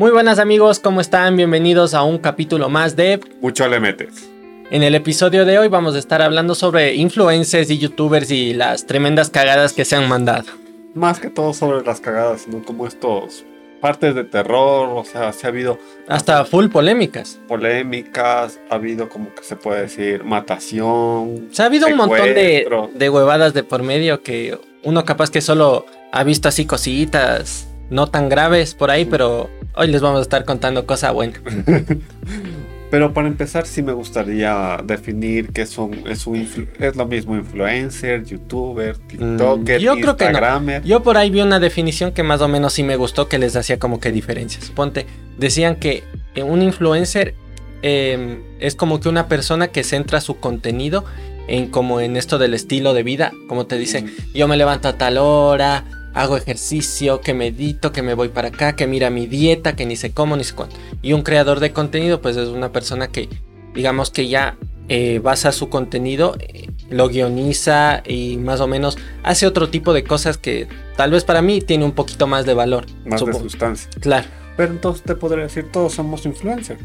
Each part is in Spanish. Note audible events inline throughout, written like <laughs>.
Muy buenas amigos, ¿cómo están? Bienvenidos a un capítulo más de Mucho le metes. En el episodio de hoy vamos a estar hablando sobre influencers y youtubers y las tremendas cagadas que se han mandado. Más que todo sobre las cagadas, sino como estos partes de terror, o sea, se ha habido Hasta full polémicas. polémicas, ha habido como que se puede decir matación. O sea, ha habido un montón de, de huevadas de por medio que uno capaz que solo ha visto así cositas no tan graves por ahí, pero hoy les vamos a estar contando cosas buenas. <laughs> Pero para empezar sí me gustaría definir qué son, es, un influ- es lo mismo influencer, youtuber, tiktoker, Mm, yo creo que no. Yo por ahí vi una definición que más o menos sí me gustó, que les hacía como que diferencias. Ponte, decían que eh, un influencer eh, es como que una persona que centra su contenido en como en esto del estilo de vida, como te dice, yo me levanto a tal hora, hago ejercicio, que medito, que me voy para acá, que mira mi dieta, que ni sé cómo, ni sé cuánto. Y un creador de contenido, pues es una persona que, digamos que ya eh, basa su contenido, eh, lo guioniza y más o menos hace otro tipo de cosas que tal vez para mí tiene un poquito más de valor. más de sustancia. Claro. Pero entonces te podría decir, todos somos influencers.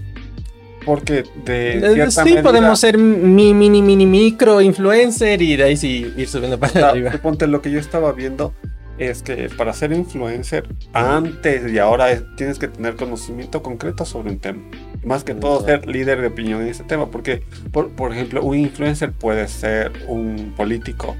Porque de Eh, cierta sí, medida- podemos ser mi mini, mini, micro influencer y de ahí sí ir subiendo para arriba. Ponte lo que yo estaba viendo es que para ser influencer antes y ahora es- tienes que tener conocimiento concreto sobre un tema. Más que todo ser líder de opinión en ese tema. Porque, por, por ejemplo, un influencer puede ser un político,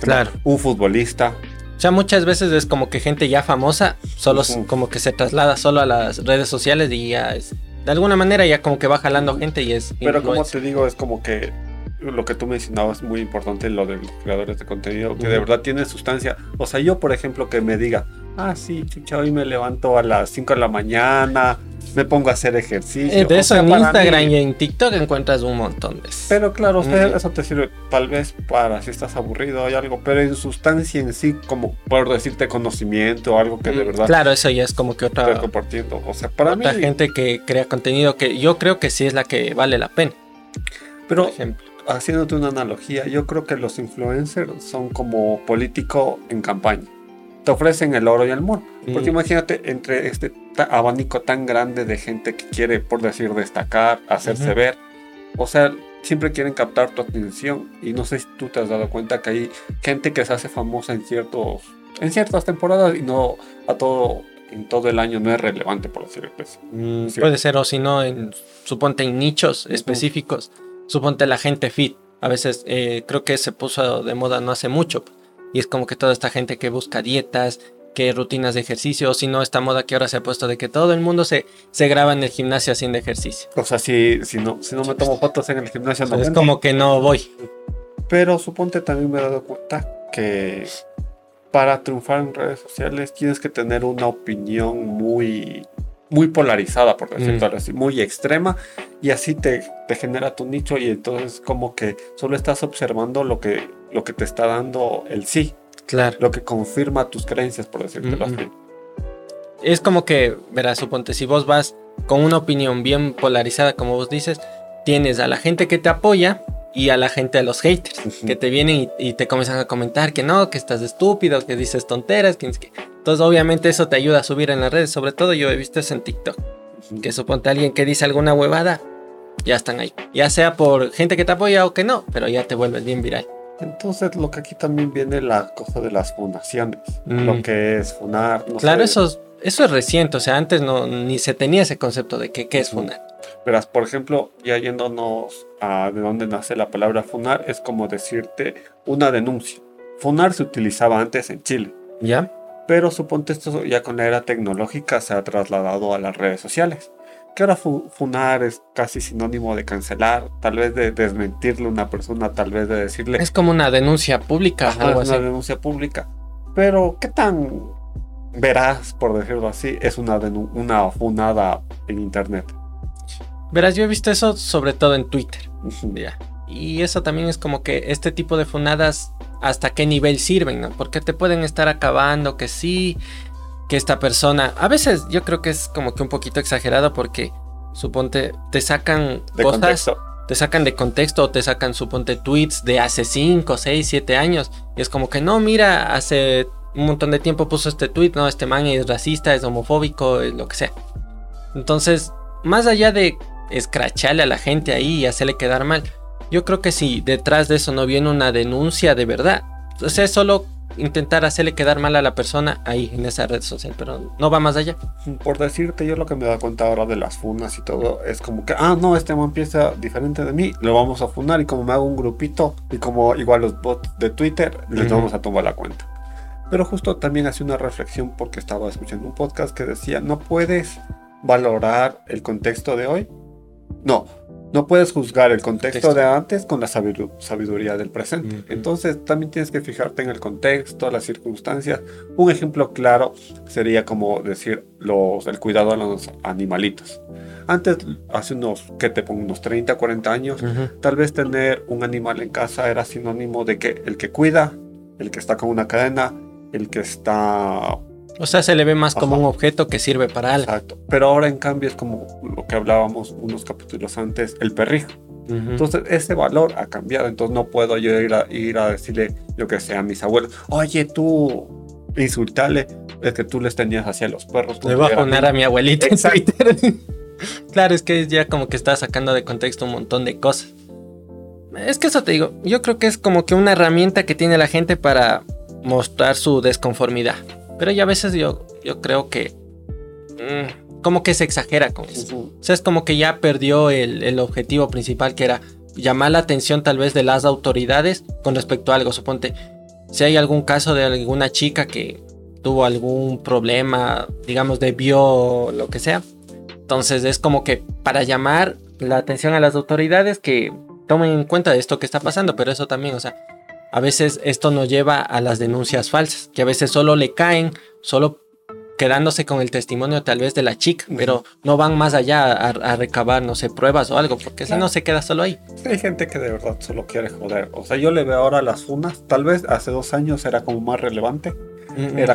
Claro. un futbolista. O sea, muchas veces es como que gente ya famosa, solo s- Ujú. como que se traslada solo a las redes sociales y ya es. De alguna manera ya como que va jalando gente y es. Pero como influencer. te digo, es como que lo que tú mencionabas muy importante, lo de los creadores de contenido, que de verdad tiene sustancia. O sea, yo, por ejemplo, que me diga, ah, sí, chucha, hoy me levanto a las 5 de la mañana, me pongo a hacer ejercicio. Eh, de O eso sea, en Instagram mí- y en TikTok encuentras un montón de eso. Pero claro, o sea, eso te sirve tal vez para si estás aburrido o algo, pero en sustancia en sí, como por decirte conocimiento o algo que de verdad Claro, eso ya es como que otra, compartiendo. O sea, para mí, otra gente que crea contenido que yo creo que sí es la que vale la pena. Por pero ejemplo. Haciéndote una analogía, yo creo que los influencers son como político en campaña. Te ofrecen el oro y el moro. Porque Mm. imagínate entre este abanico tan grande de gente que quiere, por decir, destacar, hacerse ver. O sea, siempre quieren captar tu atención. Y no sé si tú te has dado cuenta que hay gente que se hace famosa en ciertos en ciertas temporadas y no a todo en todo el año no es relevante por decirlo así. Mm, Sí. Puede ser, o si no, en, suponte en nichos específicos, suponte la gente fit. A veces eh, creo que se puso de moda no hace mucho. Y es como que toda esta gente que busca dietas, que rutinas de ejercicio, o si no, esta moda que ahora se ha puesto de que todo el mundo se, se graba en el gimnasio haciendo ejercicio. O sea, si, si no si no me tomo fotos en el gimnasio no es como que no voy. Pero suponte también me he dado cuenta que para triunfar en redes sociales tienes que tener una opinión muy, muy polarizada, por decirlo Mm. así, muy extrema, y así te, te genera tu nicho y entonces como que solo estás observando lo que, lo que te está dando el sí, Claro. lo que confirma tus creencias, por decirlo Mm, así. Es como que, verás, suponte, si vos vas con una opinión bien polarizada, como vos dices, tienes a la gente que te apoya y a la gente de los haters. Que te vienen y, y te comienzan a comentar que no, que estás estúpido, que dices tonteras, que... que- Entonces obviamente eso te ayuda a subir en las redes, sobre todo yo he visto eso en TikTok, que suponte alguien que dice alguna huevada, ya están ahí. Ya sea por gente que te apoya o que no, pero ya te vuelves bien viral. Entonces lo que aquí también viene la cosa de las fundaciones, Mm. lo que es funar. no claro, sé. eso, es- eso es reciente, o sea, antes no, ni se tenía ese concepto de que qué es funar. Verás, por ejemplo, ya yéndonos a de dónde nace la palabra funar, es como decirte una denuncia. Funar se utilizaba antes en Chile, ¿Ya? Pero suponte esto ya con la era tecnológica se ha trasladado a las redes sociales. Que ahora fu- funar es casi sinónimo de cancelar, tal vez de desmentirle a una persona, tal vez de decirle Es como una denuncia pública, "Ajá, algo es una así. denuncia pública. Pero, ¿qué tan veraz, por decirlo así, es una, una funada en internet? Verás, yo he visto eso sobre todo en Twitter. Ya. Y eso también es como que este tipo de funadas, ¿hasta qué nivel sirven? ¿no? Porque te pueden estar acabando, que sí, que esta persona. A veces yo creo que es como que un poquito exagerado porque, suponte, te sacan De cosas, contexto. te sacan de contexto o te sacan, suponte, tweets de hace 5, 6, 7 años. Y es como que no, mira, hace un montón de tiempo puso este tweet, no, este man es racista, es homofóbico, es lo que sea. Entonces, más allá de escracharle a la gente ahí y hacerle quedar mal, yo creo que si detrás de eso no viene una denuncia de verdad, o sea, es solo intentar hacerle quedar mal a la persona ahí en esa red social, pero no va más allá. Por decirte, yo lo que me da cuenta ahora de las funas y todo es como que, ah, no, este man piensa diferente de mí, lo vamos a funar y como me hago un grupito y como igual los bots de Twitter, les vamos a tomar la cuenta. Pero justo también hace una reflexión porque estaba escuchando un podcast que decía, no puedes valorar el contexto de hoy. No, no puedes juzgar el contexto de antes con la sabiduría del presente. Entonces también tienes que fijarte en el contexto, las circunstancias. Un ejemplo claro sería como decir los, el cuidado a los animalitos. Antes, hace unos, que te pongo? Unos 30, 40 años, tal vez tener un animal en casa era sinónimo de que el que cuida, el que está con una cadena, el que está o sea, se le ve más como un objeto que sirve para algo. Exacto. Pero ahora en cambio es como lo que hablábamos unos capítulos antes, el perrijo. Entonces ese valor ha cambiado. Entonces no puedo yo ir a, ir a decirle, yo que sé, a mis abuelos, oye tú, insultarle, es que tú les tenías hacia los perros. Le voy a poner a mi abuelita en Twitter. <laughs> claro, es que ya como que está sacando de contexto un montón de cosas. Es que eso te digo, yo creo que es como que una herramienta que tiene la gente para mostrar su desconformidad. Pero ya a veces yo, yo creo que mm, como que se exagera con eso. O sea, es como que ya perdió el, objetivo principal que era llamar la atención tal vez de las autoridades con respecto a algo. Suponte, si hay algún caso de alguna chica que tuvo algún problema, digamos, de bio lo que sea. Entonces es como que para llamar la atención a las autoridades que tomen en cuenta de esto que está pasando, pero eso también, o sea, a veces esto nos lleva a las denuncias falsas, que a veces solo le caen, solo quedándose con el testimonio tal vez de la chica, pero no van más allá a, recabar, no sé, pruebas o algo, porque si no se queda solo ahí. Hay gente que de verdad solo quiere joder. O sea, yo le veo ahora las funas, tal vez hace dos años era como más relevante.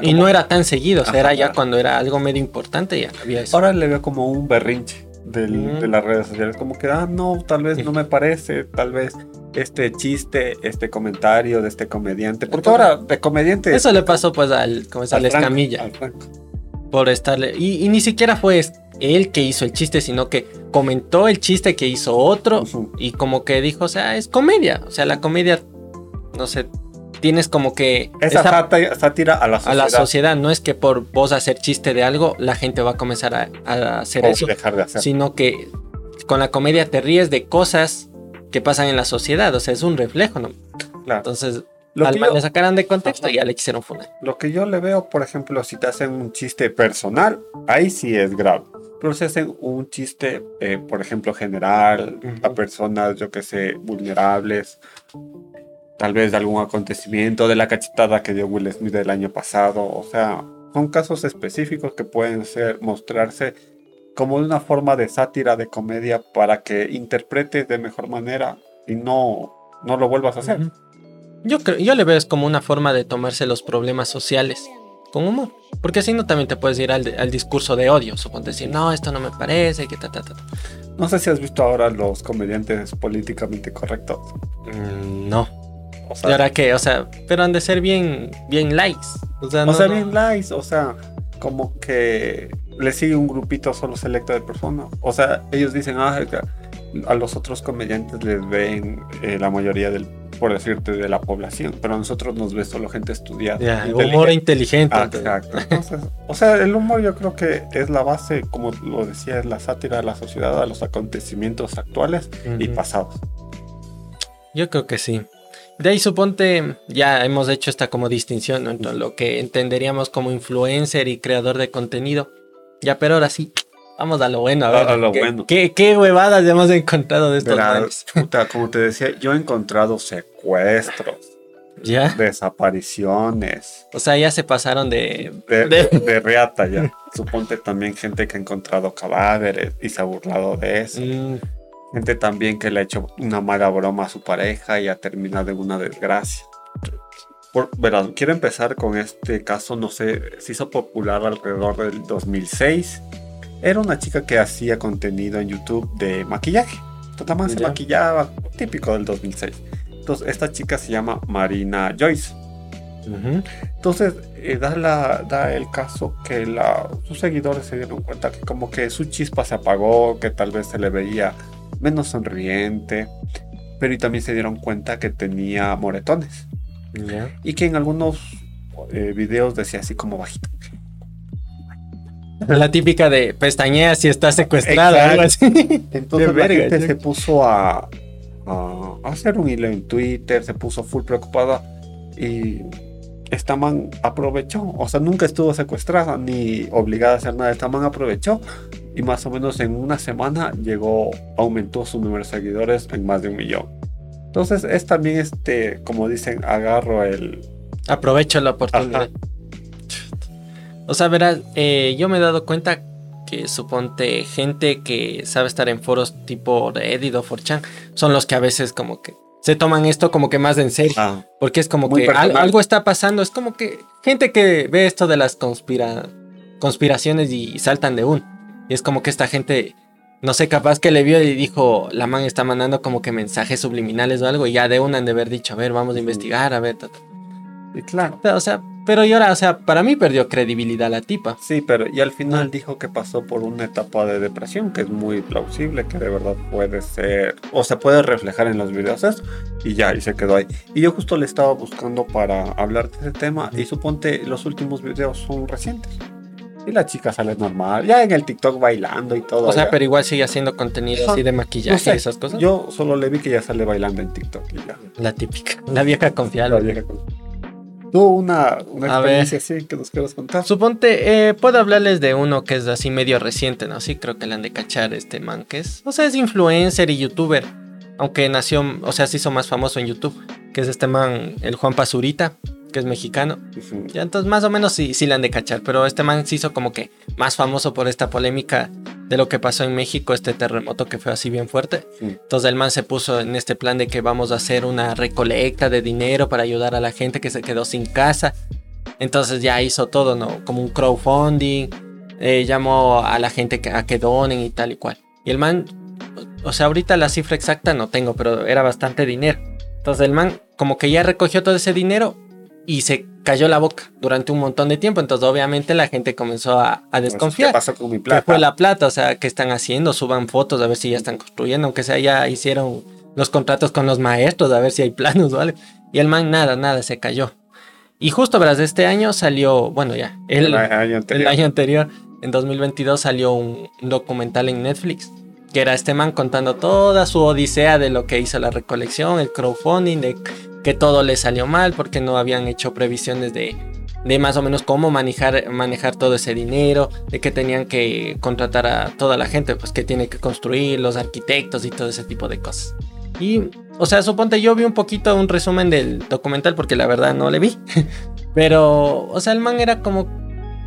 Y no era tan seguido, o sea, era ya cuando era algo medio importante, ya había eso. Ahora le veo como un berrinche de las redes sociales, como que, ah, no, tal vez no me parece, tal vez este chiste, este comentario de este comediante. Porque ahora de comediante. Eso le pasó pues al, como al, Escamilla. Por estarle. Y, ni siquiera fue él que hizo el chiste, sino que comentó el chiste que hizo otro. Y como que dijo, o sea, es comedia. O sea, la comedia, no sé, tienes como que... Esa, sátira a la sociedad. A la sociedad, no es que por vos hacer chiste de algo, la gente va a comenzar a, hacer eso. Dejar de hacer. Sino que con la comedia te ríes de cosas que pasan en la sociedad, o sea, es un reflejo, ¿no? Claro. Entonces, lo al le sacaran de contexto y ya le quisieron fundar. Lo que yo le veo, por ejemplo, si te hacen un chiste personal, ahí sí es grave. Pero si hacen un chiste, eh, por ejemplo, general, a personas, yo que sé, vulnerables, tal vez de algún acontecimiento, de la cachetada que dio Will Smith el año pasado, o sea, son casos específicos que pueden ser, mostrarse como una forma de sátira, de comedia, para que interpretes de mejor manera y no, no lo vuelvas a hacer. Yo, creo, yo le veo es como una forma de tomarse los problemas sociales con humor. Porque así no también te puedes ir al, discurso de odio. Suponte decir, no, esto no me parece, que ta, ta, ta. No sé si has visto ahora los comediantes políticamente correctos. Mm, no. O sea, ¿Y ahora qué? O sea, pero han de ser bien, bien likes. O sea, no, bien likes, o sea, como que le sigue un grupito solo selecto de personas. O sea, ellos dicen, ah, a los otros comediantes les ven eh, la mayoría del, por decirte, de la población, pero a nosotros nos ve solo gente estudiada. humor inteligente. Ah, exacto. o sea, el humor yo creo que es la base, como lo decía, es la sátira de la sociedad, a los acontecimientos actuales y pasados. Yo creo que sí. De ahí suponte, ya hemos hecho esta como distinción entre lo que entenderíamos como influencer y creador de contenido. Ya, pero ahora sí, vamos a lo bueno. A ver, a, lo ¿qué, bueno. ¿qué, huevadas hemos encontrado de estos puta, Como te decía, yo he encontrado secuestros. <laughs> ¿Ya? Desapariciones. O sea, ya se pasaron de... De, reata ya. <laughs> Suponte también gente que ha encontrado cadáveres y se ha burlado de eso. Mm. Gente también que le ha hecho una mala broma a su pareja y ha terminado en una desgracia. Por, quiero empezar con este caso, no sé, se hizo popular alrededor del 2006. Era una chica que hacía contenido en YouTube de maquillaje. Totalmente se maquillaba, típico del 2006. Entonces, esta chica se llama Marina Joyce. Entonces, eh, da, la, da el caso que la, sus seguidores se dieron cuenta que como que su chispa se apagó, que tal vez se le veía menos sonriente, pero y también se dieron cuenta que tenía moretones Y que en algunos eh, videos decía así como bajito. La típica de pestañea si está secuestrada, algo así. Entonces Qué la verga, gente ya. se puso a, a hacer un hilo en Twitter, se puso full preocupada y esta man aprovechó, o sea, nunca estuvo secuestrada ni obligada a hacer nada, esta man aprovechó y más o menos en una semana llegó, aumentó su número de seguidores en más de un millón. Entonces es también este, como dicen, agarro el... Aprovecho la oportunidad. Ajá. O sea, verás, eh, yo me he dado cuenta que suponte gente que sabe estar en foros tipo Reddit o 4chan son los que a veces como que se toman esto como que más en serio. Ah, Porque es como que al- algo está pasando. Es como que gente que ve esto de las conspira conspiraciones y saltan de un. Y es como que esta gente, no sé, capaz que le vio y dijo, la man está mandando como que mensajes subliminales o algo. Y ya de una han de haber dicho, a ver, vamos a investigar, a ver. ta, ta. y claro. O sea, pero y ahora, o sea, para mí perdió credibilidad la tipa. Sí, pero y al final Ah. dijo que pasó por una etapa de depresión, que es muy plausible, que de verdad puede ser, o se puede reflejar en los videos eso, y ya, y se quedó ahí. Y yo justo le estaba buscando para hablar de ese tema, y suponte los últimos videos son recientes. Y la chica sale normal, ya en el TikTok bailando y todo. O sea, ya. pero igual sigue haciendo contenido así de maquillaje No sé, y esas cosas. Yo solo le vi que ya sale bailando en TikTok y ya. La típica, la vieja La confiable. vieja con- Tú una, una A ver. experiencia así que nos quieras contar. Suponte, eh, puedo hablarles de uno que es así medio reciente, ¿no? Sí, creo que le han de cachar este man que es, o sea, es influencer y youtuber, aunque nació, o sea, se hizo más famoso en YouTube, que es este man, el Juan Pazurita, que es mexicano. Ya, entonces más o menos sí, sí han de cachar, pero este man se hizo como que más famoso por esta polémica de lo que pasó en México, este terremoto que fue así bien fuerte. Sí. Entonces el man se puso en este plan de que vamos a hacer una recolecta de dinero para ayudar a la gente que se quedó sin casa. Entonces ya hizo todo, ¿no? Como un crowdfunding, eh, llamó a la gente que, a que donen y tal y cual. Y el man, o sea, ahorita la cifra exacta no tengo, pero era bastante dinero. Entonces el man como que ya recogió todo ese dinero y se cayó la boca durante un montón de tiempo. Entonces obviamente la gente comenzó a, a ¿Qué desconfiar. pasó con mi ¿Qué plata? fue la plata? O sea, ¿qué están haciendo? Suban fotos a ver si ya están construyendo, aunque sea ya hicieron los contratos con los maestros, a ver si hay planos, <laughs> ¿vale? Y el man nada, nada, se cayó. Y justo, verás, este año salió, bueno, ya, el, El año el anterior. año anterior, en 2022, salió un documental en Netflix, que era este man contando toda su odisea de lo que hizo la recolección, el crowdfunding, de que todo le salió mal porque no habían hecho previsiones de, de más o menos cómo manejar, manejar todo ese dinero, de que tenían que contratar a toda la gente, pues que tiene que construir, los arquitectos y todo ese tipo de cosas. Y, o sea, suponte yo vi un poquito un resumen del documental porque la verdad no le vi. <laughs> Pero, o sea, el man era como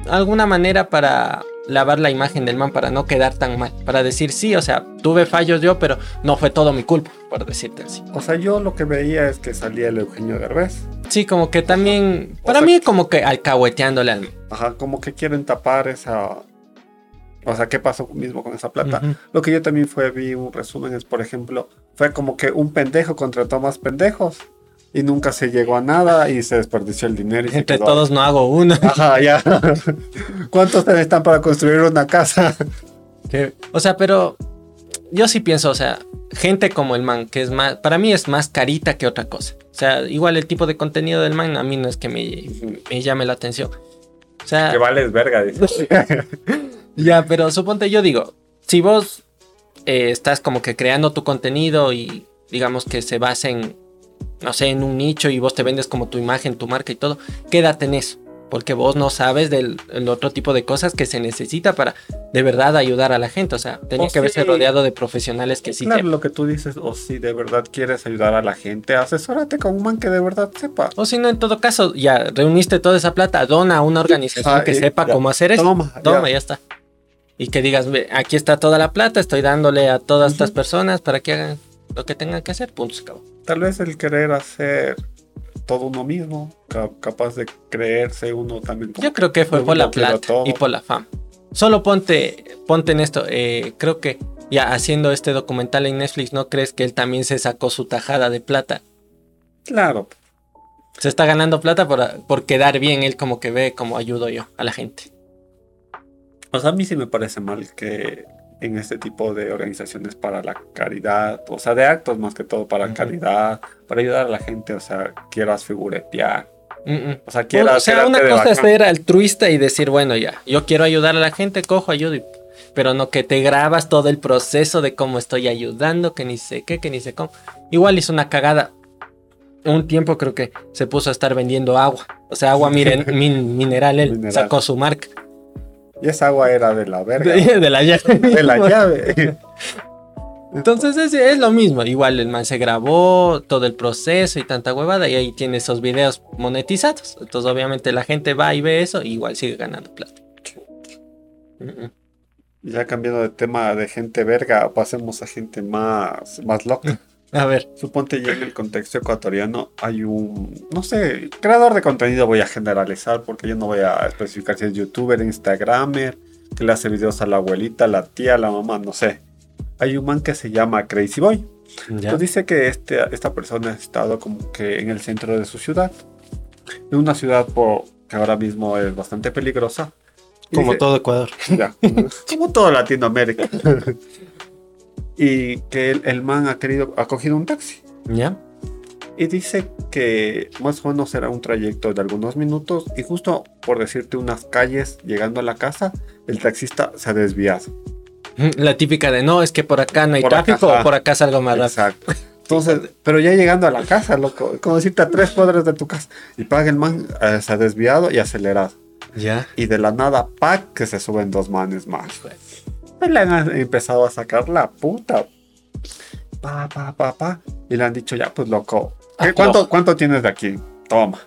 alguna manera para lavar la imagen del man para no quedar tan mal. Para decir, sí, o sea, tuve fallos yo, pero no fue todo mi culpa, por decirte así. O sea, yo lo que veía es que salía el Eugenio Derbez. Sí, como que también, para sea- mí como que alcahueteándole al... Ajá, como que quieren tapar esa... O sea, ¿qué pasó mismo con esa plata? Lo que yo también fue, vi un resumen, es por ejemplo, fue como que un pendejo contrató más pendejos y nunca se llegó a nada y se desperdició el dinero. Y Entre todos no hago uno. Ajá, ya. <laughs> ¿Cuántos están para construir una casa? <laughs> O sea, pero yo sí pienso, o sea, gente como el man, que es más, para mí es más carita que otra cosa. O sea, igual el tipo de contenido del man a mí no es que me, me llame la atención. O sea, Que vales verga, dice. <laughs> ya, pero suponte yo digo, si vos eh, estás como que creando tu contenido y digamos que se basa en, no sé, en un nicho y vos te vendes como tu imagen, tu marca y todo, quédate en eso. Porque vos no sabes del el otro tipo de cosas que se necesita para de verdad ayudar a la gente. O sea, tenía O que haberse sí. rodeado de profesionales que sí claro, sepan. lo que tú dices, o si de verdad quieres ayudar a la gente, asesórate con un man que de verdad sepa. O si no, en todo caso, ya reuniste toda esa plata, dona a una organización Ah, que sepa ya. cómo hacer eso. Toma, Toma, ya. ya está. Y que digas, "Ve, aquí está toda la plata, estoy dándole a todas estas personas para que hagan lo que tengan que hacer. Punto, se acabó. Tal vez el querer hacer todo uno mismo, ca- capaz de creerse uno también. como- Yo creo que fue por la plata y por la fama. Solo ponte, ponte en esto. eh, creo que ya haciendo este documental en Netflix, ¿no crees que él también se sacó su tajada de plata? Claro. Se está ganando plata por, por quedar bien, él como que ve cómo ayudo yo a la gente. O sea, a mí sí me parece mal que en este tipo de organizaciones para la caridad, o sea, de actos más que todo para Ujú. caridad, para ayudar a la gente, o sea, quieras figuretear, Mm, mm. o sea, quieras... o sea, una cosa es ser altruista y decir, bueno, ya, yo quiero ayudar a la gente, cojo, ayudo. y- Pero no que te grabas todo el proceso de cómo estoy ayudando, que ni sé qué, que ni sé cómo. Igual hizo una cagada. Un tiempo creo que se puso a estar vendiendo agua. O sea, agua <laughs> miren- min- mineral, él Mineral. sacó su marca. Y esa agua era de la verga, De, <laughs> de la llave. de la llave. Entonces es, es lo mismo. Igual el man se grabó todo el proceso y tanta huevada y ahí tiene esos videos monetizados. Entonces obviamente la gente va y ve eso y igual sigue ganando plata. Ya cambiando de tema de gente verga, pasemos a gente más, más loca. A ver. Suponte ya en el contexto ecuatoriano hay un, no sé, creador de contenido voy a generalizar porque yo no voy a especificar si es youtuber, instagramer, que le hace videos a la abuelita, la tía, la mamá, no sé. Hay un man que se llama Crazy Boy. Ya. Pues dice que este, esta persona ha estado como que en el centro de su ciudad. En una ciudad po- que ahora mismo es bastante peligrosa. Como dice- todo Ecuador. ya, como <laughs> todo Latinoamérica. <laughs> y que el, el man ha querido, ha cogido un taxi. ¿Ya? Y dice que más o menos será un trayecto de algunos minutos. Y justo por decirte unas calles llegando a la casa, el taxista se ha desviado. La típica de no, es que por acá no hay Por acá, tráfico ajá. o por acá salgo más rápido. Exacto. Entonces, pero ya llegando a la casa, loco, como decirte a tres cuadras de tu casa. Y paga el man, eh, se ha desviado y acelerado. Ya. Y de la nada, pack, que se suben dos manes más. Pues le han empezado a sacar la puta. Pa, pa, pa, pa. Y le han dicho, ya, pues loco. ¿qué- Afloja. ¿Cuánto, ¿Cuánto tienes de aquí? Toma.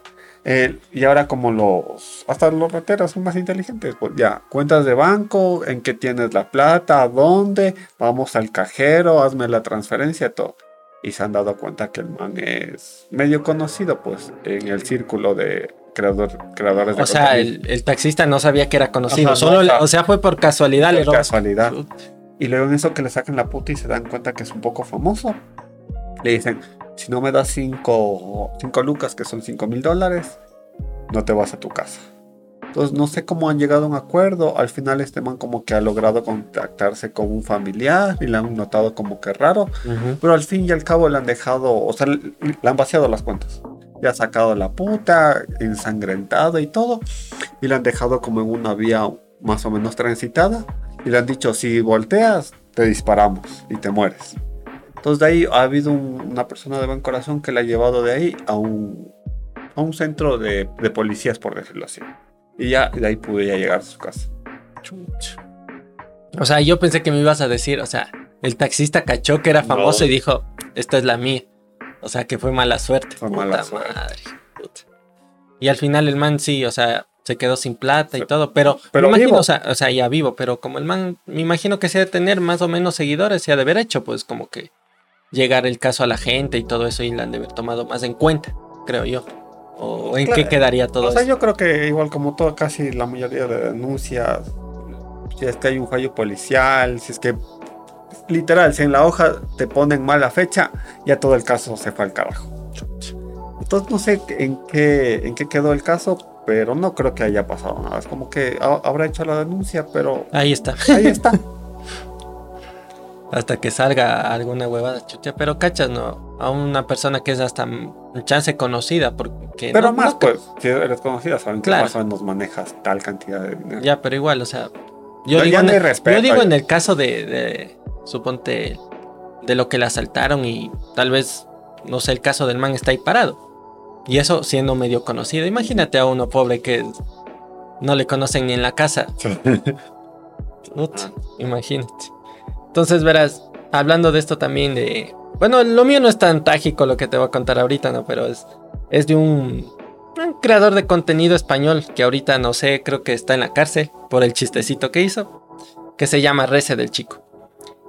Eh, y ahora como los, hasta los rateros son más inteligentes, pues ya, cuentas de banco, en qué tienes la plata, a dónde, vamos al cajero, hazme la transferencia, todo. Y se han dado cuenta que el man es medio conocido, pues, en el círculo de creador, creadores de O sea, el, el taxista no sabía que era conocido. Ajá, solo, no, le- ajá. o sea, fue por casualidad. Por casualidad. Y luego en eso que le sacan la puta y se dan cuenta que es un poco famoso, le dicen, si no me das 5 lucas, que son 5 mil dólares, no te vas a tu casa. Entonces no sé cómo han llegado a un acuerdo. Al final este man como que ha logrado contactarse con un familiar y le han notado como que raro. Ujú. Pero al fin y al cabo le han dejado, o sea, le han vaciado las cuentas. Ha sacado la puta, ensangrentado y todo. Y le han dejado como en una vía más o menos transitada. Y le han dicho, si volteas, te disparamos y te mueres. Entonces de ahí ha habido un- una persona de buen corazón que le ha llevado de ahí a un, a un centro de, de policías, por decirlo así. Y ya de ahí pude ya llegar a su casa. O sea, yo pensé que me ibas a decir, o sea, el taxista cachó que era famoso No. y dijo, esta es la mía. O sea, que fue mala suerte. Fue mala suerte. madre, puta. Y al final el man sí, o sea, se quedó sin plata y todo, pero, Pero me imagino, vivo. o sea, o sea, ya vivo, pero como el man, me imagino que se ha de tener más o menos seguidores, se ha de haber hecho, pues como que llegar el caso a la gente y todo eso y la han de haber tomado más en cuenta, creo yo. O en qué quedaría todo o sea, eso. yo creo que igual como todo, casi la mayoría de denuncias, si es que hay un fallo policial, si es que literal, si en la hoja te ponen mala fecha, ya todo el caso se fue al carajo. Entonces no sé en qué, en qué quedó el caso, pero no creo que haya pasado nada. Es como que ha- habrá hecho la denuncia, pero Ahí está. ahí está. <laughs> hasta que salga alguna huevada chucha, pero cachas, no, a una persona que es hasta un chance conocida, porque Pero no- más, no- pues, si eres conocida, saben que más o menos manejas tal cantidad de dinero. ya, pero igual, o sea, yo digo, en el, respeto, yo digo en el caso de, de, suponte, de lo que le asaltaron y tal vez, no sé, el caso del man está ahí parado. Y eso siendo medio conocido. Imagínate a uno pobre que no le conocen ni en la casa. <laughs> Imagínate. Entonces, verás, hablando de esto también de... Bueno, lo mío no es tan trágico lo que te voy a contar ahorita, ¿no? Pero es, es de un, un creador de contenido español que ahorita no sé, creo que está en la cárcel por el chistecito que hizo, que se llama Rece del Chico.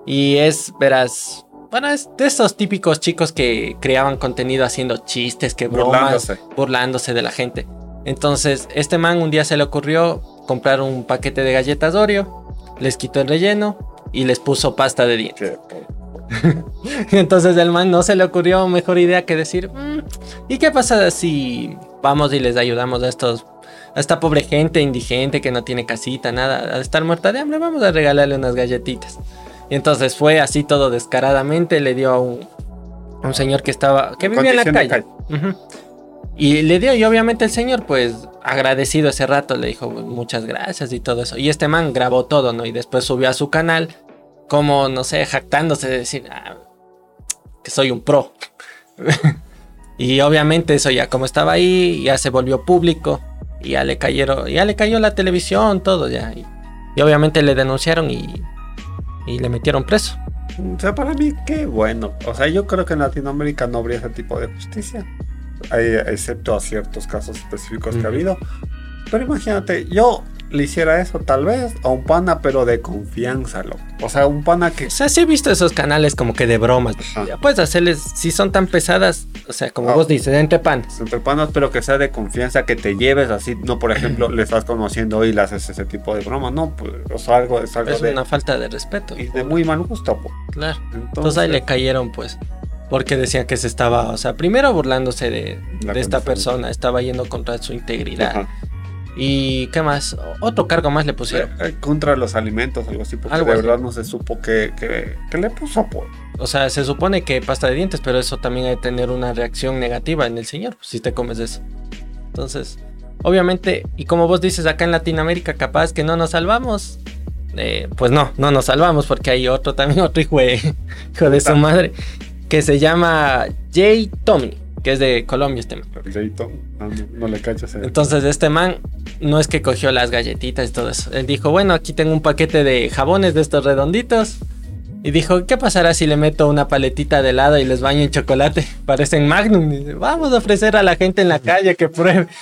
Y es, verás, bueno, es de esos típicos chicos que creaban contenido haciendo chistes, que bromas, Burlándose. burlándose de la gente. Entonces, este man un día se le ocurrió comprar un paquete de galletas Oreo, les quitó el relleno y les puso pasta de dientes. <laughs> Entonces el man no se le ocurrió mejor idea que decir, "Mm, ¿y qué pasa si vamos y les ayudamos a estos a esta pobre gente indigente que no tiene casita, nada, a estar muerta de hambre, vamos a regalarle unas galletitas. Y entonces fue así todo descaradamente, le dio a un, a un señor que estaba, que vivía en la Condición calle. de Ujú. Y le dio, y obviamente el señor, pues agradecido ese rato, le dijo muchas gracias y todo eso. Y este man grabó todo, ¿no? Y después subió a su canal, como, no sé, jactándose de decir "Ah, que soy un pro. <laughs> y obviamente eso ya, como estaba ahí, ya se volvió público. Y ya le cayeron, ya le cayó la televisión, todo ya. Y, y obviamente le denunciaron y, y le metieron preso. O sea, para mí, qué bueno. O sea, yo creo que en Latinoamérica no habría ese tipo de justicia. Hay- excepto a ciertos casos específicos que ha habido. Pero imagínate, yo le hiciera eso tal vez a un pana, pero de confianza, loco. O sea, un pana que... O sea, sí he visto esos canales como que de bromas. Ya puedes hacerles, si son tan pesadas, o sea, como Ah. vos dices, entre panes. Entre panas, pero que sea de confianza, que te lleves así, no por ejemplo, <clears throat> le estás conociendo y le haces ese tipo de broma, no, pues, o sea, algo, es algo Es de, una falta de respeto. y de muy mal gusto, pues. Claro. Entonces, Entonces ahí le cayeron, pues. Porque decían que se estaba, o sea, primero burlándose de, de esta persona, estaba yendo contra su integridad. ajá. Y qué más, otro cargo más le pusieron. Eh, contra los alimentos, algo así, porque Algo de así. verdad no se supo que, que, que le puso, pues. O sea, se supone que pasta de dientes, pero eso también hay que tener una reacción negativa en el señor, pues, si te comes eso. Entonces, obviamente, y como vos dices, acá en Latinoamérica capaz que no nos salvamos. eh, pues no, no nos salvamos porque hay otro también, otro hijo de, <laughs> hijo de su madre, que se llama Jay Tommy, que es de Colombia este man. El dedito, no, no, le cachas. eh. Entonces este man no es que cogió las galletitas y todo eso. Él dijo, bueno, aquí tengo un paquete de jabones de estos redonditos. Y dijo, ¿qué pasará si le meto una paletita de helado y les baño en chocolate? <laughs> Parecen Magnum. Y dice, Vamos a ofrecer a la gente en la calle que pruebe. <laughs>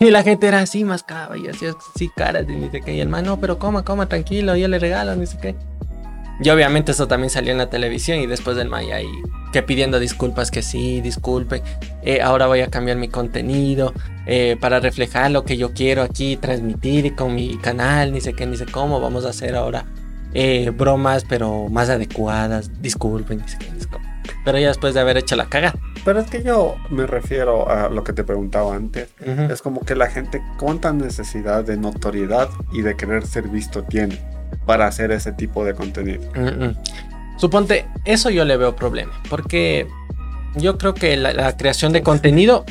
Y la gente era así, mascaba y hacía así caras y dice que y el man, no, pero coma, coma, tranquilo, yo le regalo, ni sé qué. Y obviamente eso también salió en la televisión y después del Maya ahí que pidiendo disculpas que sí, disculpen, eh, ahora voy a cambiar mi contenido eh, para reflejar lo que yo quiero aquí transmitir con mi canal, ni sé qué, ni sé cómo, vamos a hacer ahora eh, bromas pero más adecuadas, disculpen, ni sé qué, ni sé cómo. Pero ya después de haber hecho la cagada. Pero es que yo me refiero a lo que te preguntaba antes. Es como que la gente, ¿cuánta necesidad de notoriedad y de querer ser visto tiene para hacer ese tipo de contenido? Mm, mm. Suponte, eso yo le veo problema, porque yo creo que la, la creación de contenido,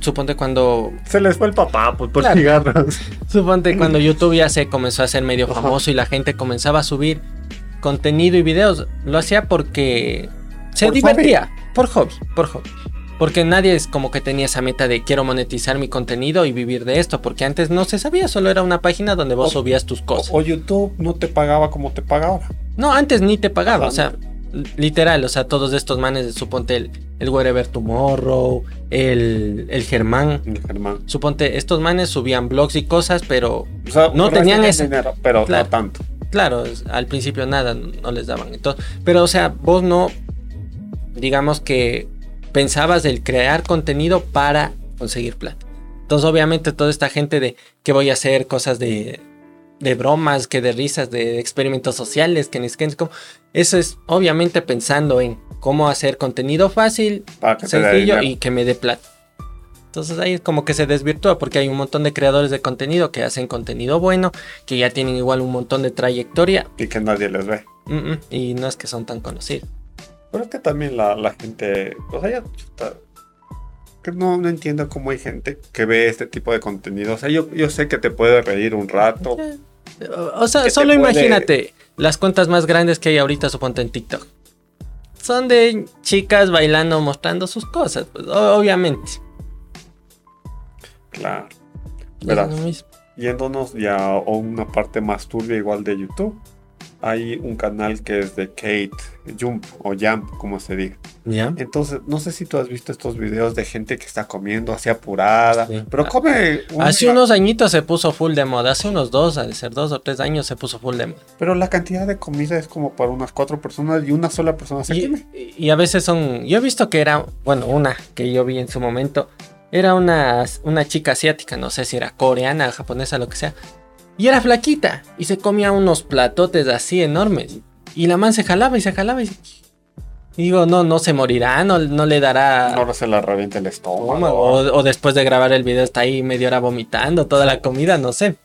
suponte cuando Se les fue el papá pues, por Claro. cigarros. Suponte <laughs> cuando YouTube ya se comenzó a hacer medio Ajá. famoso y la gente comenzaba a subir contenido y videos, lo hacía porque se Por divertía, por hobby, por hobby. Porque nadie es como que tenía esa meta de quiero monetizar mi contenido y vivir de esto, porque antes no se sabía, solo era una página donde vos O- subías tus cosas. o YouTube no te pagaba como te pagaba. No, antes ni te pagaba, o sea, literal, o sea, todos estos manes, suponte el, el Wherever Tomorrow, el, el Germán, Germán. suponte, estos manes subían blogs y cosas, pero O sea, No tenían ese- dinero, pero Claro. no tanto. Claro, al principio nada, no les daban. Entonces, pero o sea, vos no, digamos que pensabas el crear contenido para conseguir plata. Entonces, obviamente, toda esta gente de que voy a hacer cosas de, de bromas, que de risas, de experimentos sociales, que es como. Eso es obviamente pensando en cómo hacer contenido fácil, sencillo y que me dé plata. Entonces ahí es como que se desvirtúa porque hay un montón de creadores de contenido que hacen contenido bueno, que ya tienen igual un montón de trayectoria Y que nadie les ve. mm, mm, y no es que son tan conocidos. Pero es que también la, la gente, o sea, ya, que no, no entiendo cómo hay gente que ve este tipo de contenido. O sea, yo, yo sé que te puede reír un rato. O sea, solo puede- imagínate las cuentas más grandes que hay ahorita, suponte en TikTok. Son de chicas bailando, mostrando sus cosas, pues, obviamente. Claro. Verás. Yéndonos ya a una parte más turbia igual de YouTube. Hay un canal que es de Kate Jump o Jump, como se diga. Entonces, no sé si tú has visto estos videos de gente que está comiendo así apurada, Sí. pero come... una- Hace unos añitos se puso full de moda, hace unos dos, de ser dos o tres años se puso full de moda. Pero la cantidad de comida es como para unas cuatro personas y una sola persona se come. Y, y a veces son. Yo he visto que era. Bueno, una que yo vi en su momento. Era una, una chica asiática, no sé si era coreana, japonesa, lo que sea. Y era flaquita. Y se comía unos platotes así enormes. Y la man se jalaba y se jalaba y Digo, no, no se morirá, no, no le dará. No se le reviente el estómago. O, o, después de grabar el video está ahí media hora vomitando toda la comida, no sé.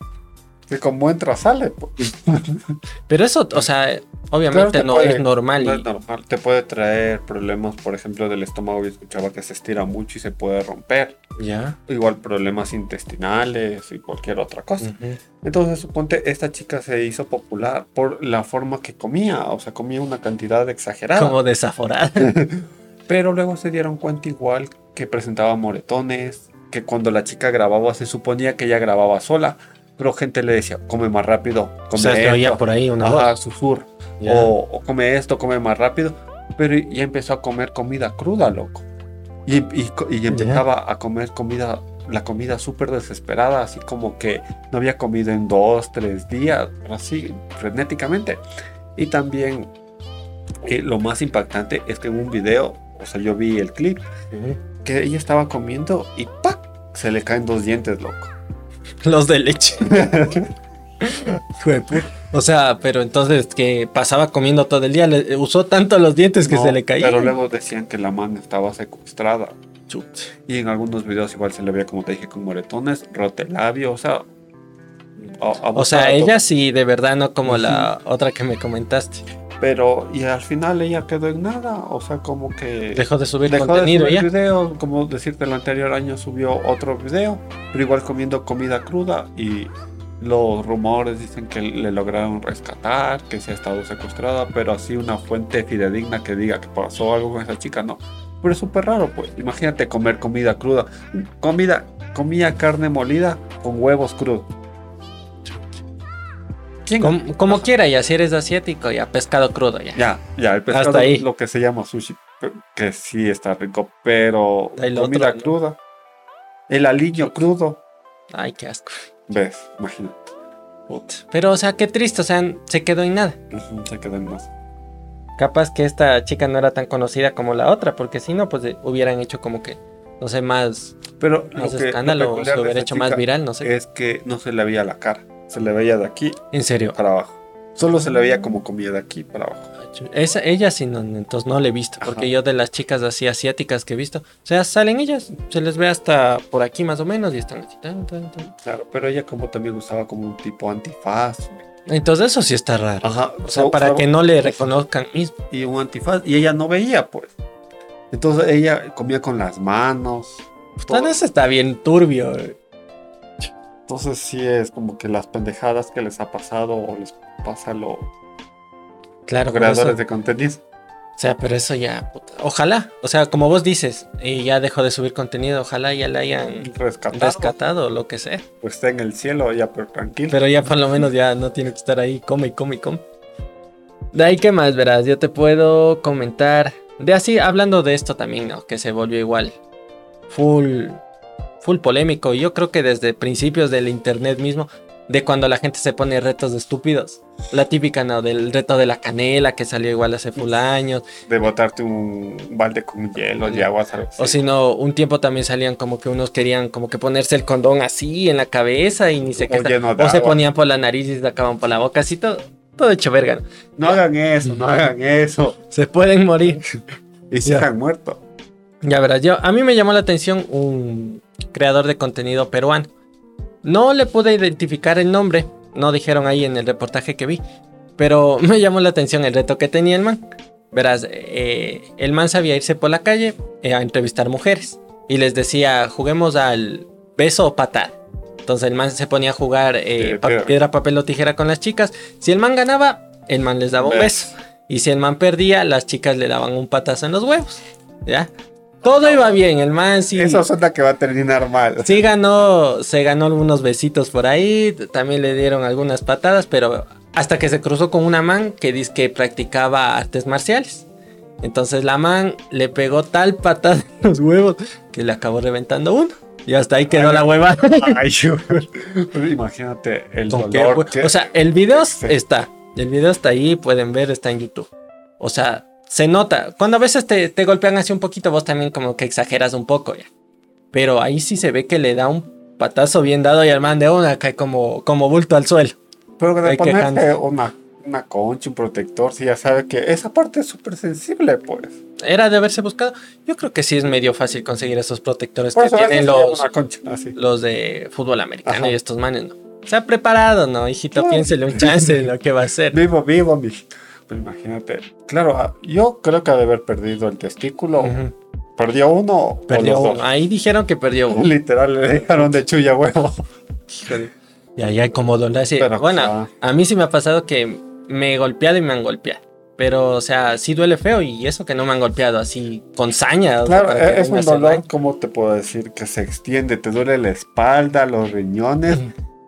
Que como entra, sale. Pues. <laughs> Pero eso, o sea, obviamente no es normal. No es normal. Te puede traer problemas, por ejemplo, del estómago. Yo escuchaba que se estira mucho y se puede romper. Ya. Igual problemas intestinales y cualquier otra cosa. Entonces, suponte, esta chica se hizo popular por la forma que comía. O sea, comía una cantidad exagerada. Como desaforada. <laughs> Pero luego se dieron cuenta igual que presentaba moretones, que cuando la chica grababa se suponía que ella grababa sola pero gente le decía, come más rápido, come o sea, por ahí una Ajá, susur. O, come esto, come más rápido. Pero ya empezó a comer comida cruda, loco. Y, y, empezaba a comer comida, la comida súper desesperada, así como que no había comido en dos, tres días, así, frenéticamente. Y también eh, lo más impactante es que en un video, o sea, yo vi el clip, que ella estaba comiendo y ¡pac! Se le caen dos dientes, loco. <laughs> Los de leche. <laughs> o sea, pero entonces que pasaba comiendo todo el día, le, usó tanto los dientes que se le caían. Pero luego decían que la mano estaba secuestrada. Y en algunos videos igual se le veía, como te dije, con moretones, rotelabio, o sea... o sea, ella sí, de verdad, no como la otra que me comentaste. Pero, y al final ella quedó en nada, o sea, como que... Dejó de subir contenido de Video, como decirte, el anterior año subió otro video, pero igual comiendo comida cruda y los rumores dicen que le lograron rescatar, que se ha estado secuestrada, pero así una fuente fidedigna que diga que pasó algo con esa chica, no. Pero es súper raro, pues. Imagínate comer comida cruda. Comida, comía carne molida con huevos crudos. Como, quiera, ya si eres asiático, ya pescado crudo, ya. Ya, ya, el pescado Hasta ahí. es lo que se llama sushi, que sí está rico, pero comida cruda. El aliño crudo. Ay, qué asco. ¿Ves? Imagínate. Pero, o sea, qué triste, o sea, se quedó en nada. se quedó en nada. Capaz que esta chica no era tan conocida como la otra, porque si no, pues hubieran hecho como que, no sé, más, Pero más escándalo, o se hubiera hecho más viral, no sé. Es que no se le veía la cara se le veía de aquí. ¿En serio? Para abajo. Solo se le veía como comida de aquí para abajo. Esa, ella sí, no, entonces no la he visto, porque yo de las chicas así asiáticas que he visto, o sea, salen ellas, se les ve hasta por aquí más o menos y están así. Claro, pero ella como también usaba como un tipo antifaz. Entonces eso sí está raro. Ajá. O sea, para que no le reconozcan mismo. Y un antifaz, y ella no veía, pues. Entonces ella comía con las manos. Entonces está bien turbio. Entonces sí es como que las pendejadas que les ha pasado o les pasa lo claro, creadores de contenido. O sea, pero eso ya, ojalá, o sea, como vos dices, y ya dejó de subir contenido, ojalá ya la hayan rescatado, rescatado lo que sea. Pues está en el cielo ya, pero tranquilo. Pero ya por lo menos ya no tiene que estar ahí, come y come y come. De ahí, ¿qué más verás? Yo te puedo comentar, de así, hablando de esto también, ¿no? Que se volvió igual, full full polémico. Y yo creo que desde principios del internet mismo, de cuando la gente se pone retos de estúpidos. La típica, ¿no? Del reto de la canela que salió igual hace full años. De botarte un balde con hielo y agua. O si no, un tiempo también salían como que unos querían como que ponerse el condón así en la cabeza y ni se qué. O, se ponían por la nariz y se sacaban por la boca, así todo, todo hecho verga. No, hagan eso, no hagan eso. Se pueden morir. <laughs> y se han muerto. Ya verás, yo, a mí me llamó la atención un creador de contenido peruano. No le pude identificar el nombre, no dijeron ahí en el reportaje que vi, pero <laughs> me llamó la atención el reto que tenía el man. Verás, eh, el man sabía irse por la calle eh, a entrevistar mujeres y les decía, juguemos al beso o patada. Entonces el man se ponía a jugar eh, piedra, papel o tijera con las chicas. Si el man ganaba, el man les daba un beso. Y si el man perdía, las chicas le daban un patazo en los huevos. ¿Ya? Todo iba bien, el man sí. Eso suena que va a terminar mal. Sí ganó, se ganó algunos besitos por ahí, también le dieron algunas patadas, pero hasta que se cruzó con una man que dice que practicaba artes marciales. Entonces la man le pegó tal patada en los huevos que le acabó reventando uno. Y hasta ahí quedó la hueva. Ay, <laughs> imagínate el dolor. O sea, el video está. El video está ahí, pueden ver, está en YouTube. O sea, se nota. Cuando a veces te, golpean así un poquito, vos también como que exageras un poco ya. Pero ahí sí se ve que le da un patazo bien dado y el man de una cae como, como bulto al suelo. Pero de ponerte una, una concha, un protector, si ya sabe que esa parte es súper sensible, pues. Era de haberse buscado. Yo creo que sí es medio fácil conseguir esos protectores Por que tienen los, concha, los de fútbol americano Ajá. y estos manes, ¿no? Se ha preparado, ¿no? Hijito, Claro. piénsele un chance de lo que va a hacer. <laughs> Vivo, vivo, mi. Pues imagínate. Claro, ah, yo creo que ha de haber perdido el testículo. ¿Perdió uno o Perdió los uno. dos? Ahí dijeron que perdió uno. Literal, le dejaron de chulla huevo. Y ahí hay como dolor. así. Pero, bueno, ah. a mí sí me ha pasado que me he golpeado y me han golpeado. Pero, o sea, sí duele feo y eso que no me han golpeado así con saña. o sea, Claro, e- es un dolor, como te puedo decir? Que se extiende, te duele la espalda, los riñones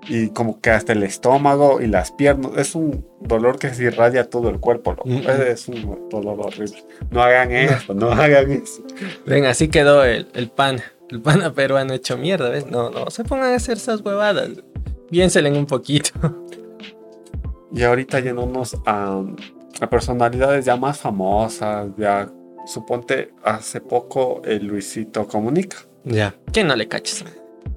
y como que hasta el estómago y las piernas. Es un dolor que se irradia todo el cuerpo, loco. Ujú. Es un dolor horrible. No hagan eso, no hagan eso. Ven, así quedó el, el pan. El pana peruano hecho mierda, ¿ves? No, no se pongan a hacer esas huevadas. Piénselen un poquito. Y ahorita yéndonos a, a personalidades ya más famosas, ya suponte hace poco el Luisito Comunica. Ya. Que no le caches.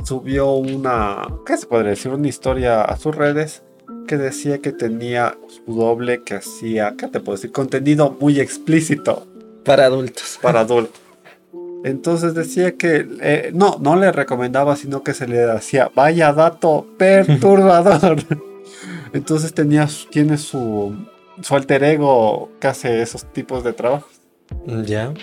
Subió una, ¿qué se podría decir? Una historia a sus redes que decía que tenía su doble que hacía, ¿qué te puedo decir? Contenido muy explícito Para adultos. para <laughs> adultos. Entonces decía que eh, no, no le recomendaba, sino que se le hacía, vaya dato perturbador. <laughs> Entonces tenía, tiene su, su alter ego que hace esos tipos de trabajos. Ya.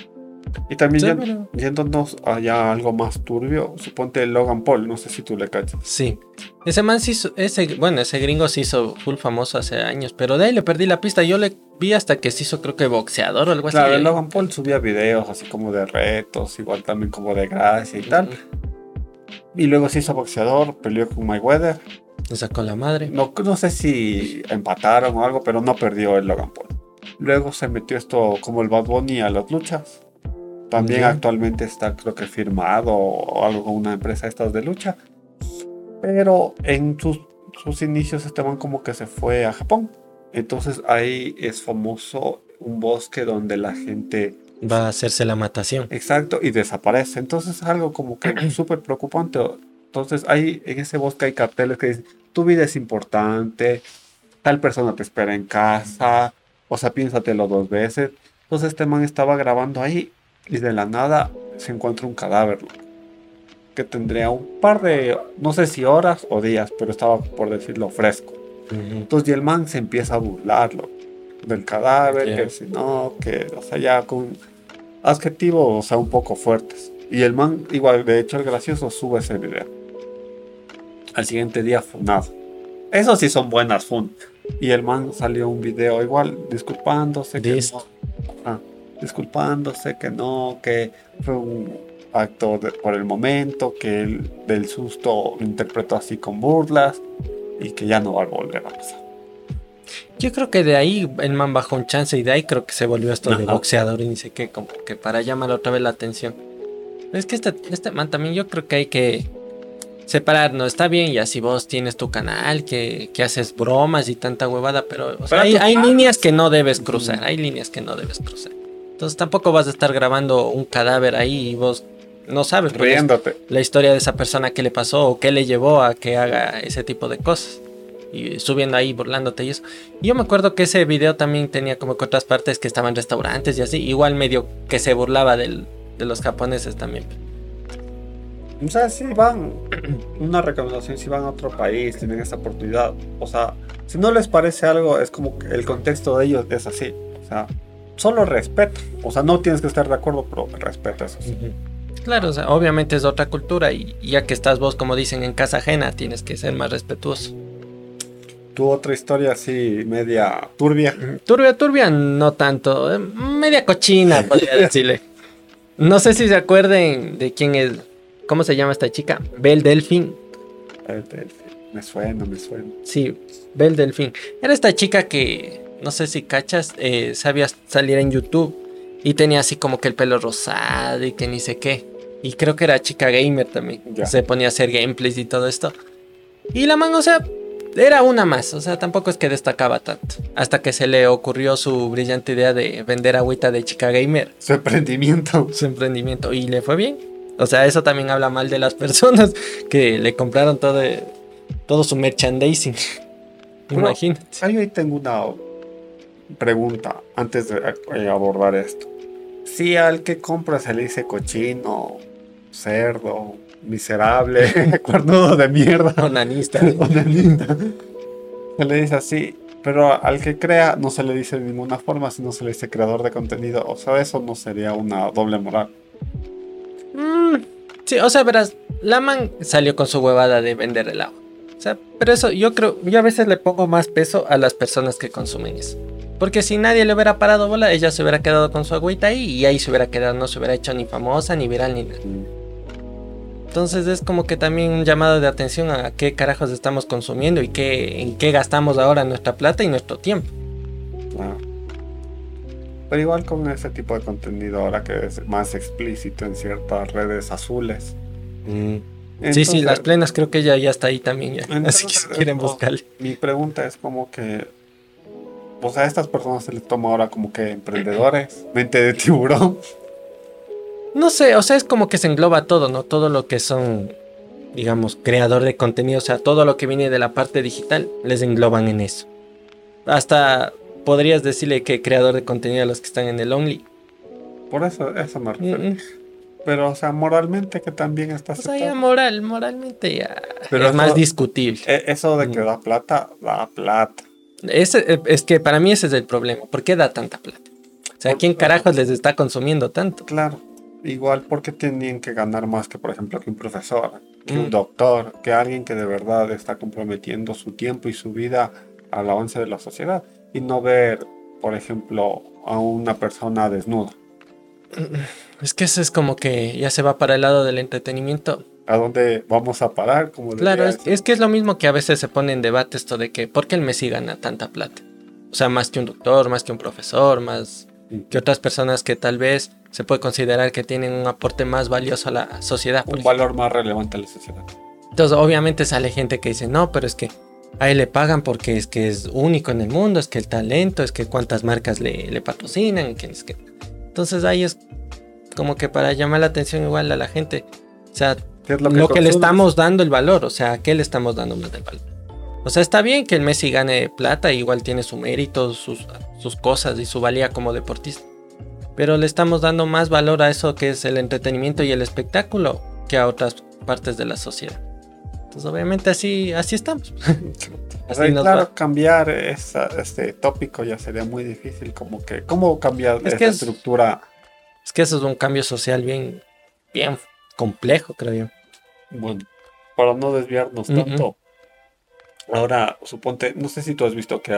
Y también Sí, pero- yéndonos allá a algo más turbio, suponte Logan Paul, no sé si tú le cachas. Sí. Ese man sí hizo, ese, bueno, ese gringo se hizo full famoso hace años, pero de ahí le perdí la pista. Yo le vi hasta que se hizo, creo que boxeador o algo Claro, así. el Logan Paul subía videos así como de retos, igual también como de gracia y tal. Y luego se hizo boxeador, peleó con Mayweather. Le sacó la madre. No, no sé si empataron o algo, pero no perdió el Logan Paul. Luego se metió esto como el Bad Bunny a las luchas. También actualmente está creo que firmado o algo con una empresa estas de lucha. Pero en sus, sus inicios este man como que se fue a Japón. Entonces ahí es famoso un bosque donde la gente Va a hacerse la matación. Exacto, y desaparece. Entonces es algo como que <clears throat> súper preocupante. Entonces ahí en ese bosque hay carteles que dicen, tu vida es importante, tal persona te espera en casa, o sea, piénsatelo dos veces. Entonces este man estaba grabando ahí y de la nada se encuentra un cadáver que tendría un par de, no sé si horas o días, pero estaba por decirlo fresco. Entonces y el man se empieza a burlarlo del cadáver, que si no, que, o sea, ya con adjetivos, o sea, un poco fuertes. Y el man, igual, de hecho, el gracioso sube ese video. Al siguiente día, funado. Eso sí son buenas fun. Y el man salió un video igual, disculpándose. Que Dis- no, Ajá, disculpándose que no, que fue un acto de- por el momento, que él del susto lo interpretó así con burlas y que ya no va a volver a pasar. Yo creo que de ahí el man bajó un chance y de ahí creo que se volvió esto de boxeador y ni sé qué, como que para llamar otra vez la atención. Es que este, este man también yo creo que hay que separarnos. Está bien, ya si vos tienes tu canal, que, que haces bromas y tanta huevada, pero o sea, Pero hay, tú- hay líneas que no debes cruzar, hay líneas que no debes cruzar. Entonces tampoco vas a estar grabando un cadáver ahí y vos no sabes Riéndote. la historia de esa persona que le pasó o qué le llevó a que haga ese tipo de cosas. Y subiendo ahí, burlándote y eso. Y yo me acuerdo que ese video también tenía como que otras partes que estaban restaurantes y así. Igual medio que se burlaba del- de los japoneses también. O sea, si van, <clears throat> una recomendación, si van a otro país, tienen esa oportunidad, o sea, si no les parece algo, es como que el contexto de ellos es así, o sea, solo respeto, o sea, no tienes que estar de acuerdo, pero respeta eso. sí. Claro, o sea, obviamente es otra cultura y ya que estás vos, como dicen, en casa ajena, tienes que ser más respetuoso. Tu otra historia así, media turbia. Turbia, turbia, no tanto. eh, Media cochina, <laughs> podría decirle. No sé si se acuerden de quién es. ¿Cómo se llama esta chica? Belle Delfín. Eh, eh, Me suena, me suena. Sí, Belle Delfín. Era esta chica que, no sé si cachas, eh, sabía salir en YouTube y tenía así como que el pelo rosado y que ni sé qué. Y creo que era chica gamer también. Ya. Se ponía a hacer gameplays y todo esto. Y la man, o sea, era una más. O sea, tampoco es que destacaba tanto. Hasta que se le ocurriió su brillante idea de vender agüita de chica gamer. Su emprendimiento. Su emprendimiento. Y le fue bien. O sea, eso también habla mal de las personas <laughs> que le compraron todo, todo su merchandising. Imagínate. Ahí tengo una pregunta, antes de eh, abordar esto. Si al que compra se le dice cochino, cerdo, miserable, <laughs> cuernudo de mierda. Onanista. <laughs> Onanista. Se le dice así, pero al que crea no se le dice de ninguna forma, sino se le dice creador de contenido. O sea, eso no sería una doble moral. Mm, sí, o sea, verás, Laman salió con su huevada de vender el agua. O sea, pero eso yo creo, yo a veces le pongo más peso a las personas que consumen eso. Porque si nadie le hubiera parado bola, ella se hubiera quedado con su agüita ahí y ahí se hubiera quedado, no se hubiera hecho ni famosa, ni viral, ni nada. Entonces es como que también un llamado de atención a qué carajos estamos consumiendo y qué, en qué gastamos ahora nuestra plata y nuestro tiempo. Pero igual con ese tipo de contenido ahora que es más explícito en ciertas redes azules. Mm. sí, sí, las plenas creo que ella ya está ahí también. Ya. Así <laughs> que si quieren buscarle. Mi pregunta es como que o sea, a estas personas se les toma ahora como que emprendedores, <clears throat> mente de tiburón. No sé, o sea, es como que se engloba todo, ¿no? Todo lo que son, digamos, creador de contenido, o sea, todo lo que viene de la parte digital, les engloban en eso. Hasta podrías decirle que creador de contenido a los que están en el Only. Por eso, eso me refiero. Pero, o sea, moralmente que también está O sea, ya moral, moralmente ya Pero es más discutible. E, eso de que da plata, da plata. Eh, es que para mí ese es el problema. ¿Por qué da tanta plata? O sea, ¿quién carajos les está consumiendo tanto? Claro. Igual porque tienen que ganar más que, por ejemplo, que un profesor, que un mm. doctor, que alguien que de verdad está comprometiendo su tiempo y su vida al avance de la sociedad. Y no ver, por ejemplo, a una persona desnuda. Es que eso es como que ya se va para el lado del entretenimiento a dónde vamos a parar. Como claro, es, que es lo mismo que a veces se pone en debate esto de que, ¿por qué el Messi gana tanta plata? O sea, más que un doctor, más que un profesor, más que otras personas que tal vez se puede considerar que tienen un aporte más valioso a la sociedad. Un valor más relevante a la sociedad. Entonces, obviamente sale gente que dice, no, pero es que a él le pagan porque es que es único en el mundo, es que el talento, es que cuántas marcas le, le patrocinan, que es que... Entonces ahí es como que para llamar la atención igual a la gente. O sea, lo que, le estamos dando el valor, o sea, ¿a qué le estamos dando más del valor? O sea, está bien que el Messi gane plata, igual tiene su mérito, sus, sus cosas y su valía como deportista. Pero le estamos dando más valor a eso que es el entretenimiento y el espectáculo que a otras partes de la sociedad. Entonces, obviamente así, así estamos. <laughs> así claro, cambiar este tópico ya sería muy difícil, como que, ¿cómo cambiar esta estructura? Es que eso es un cambio social bien, bien complejo, creo yo. Bueno, para no desviarnos tanto. Ahora, suponte, no sé si tú has visto que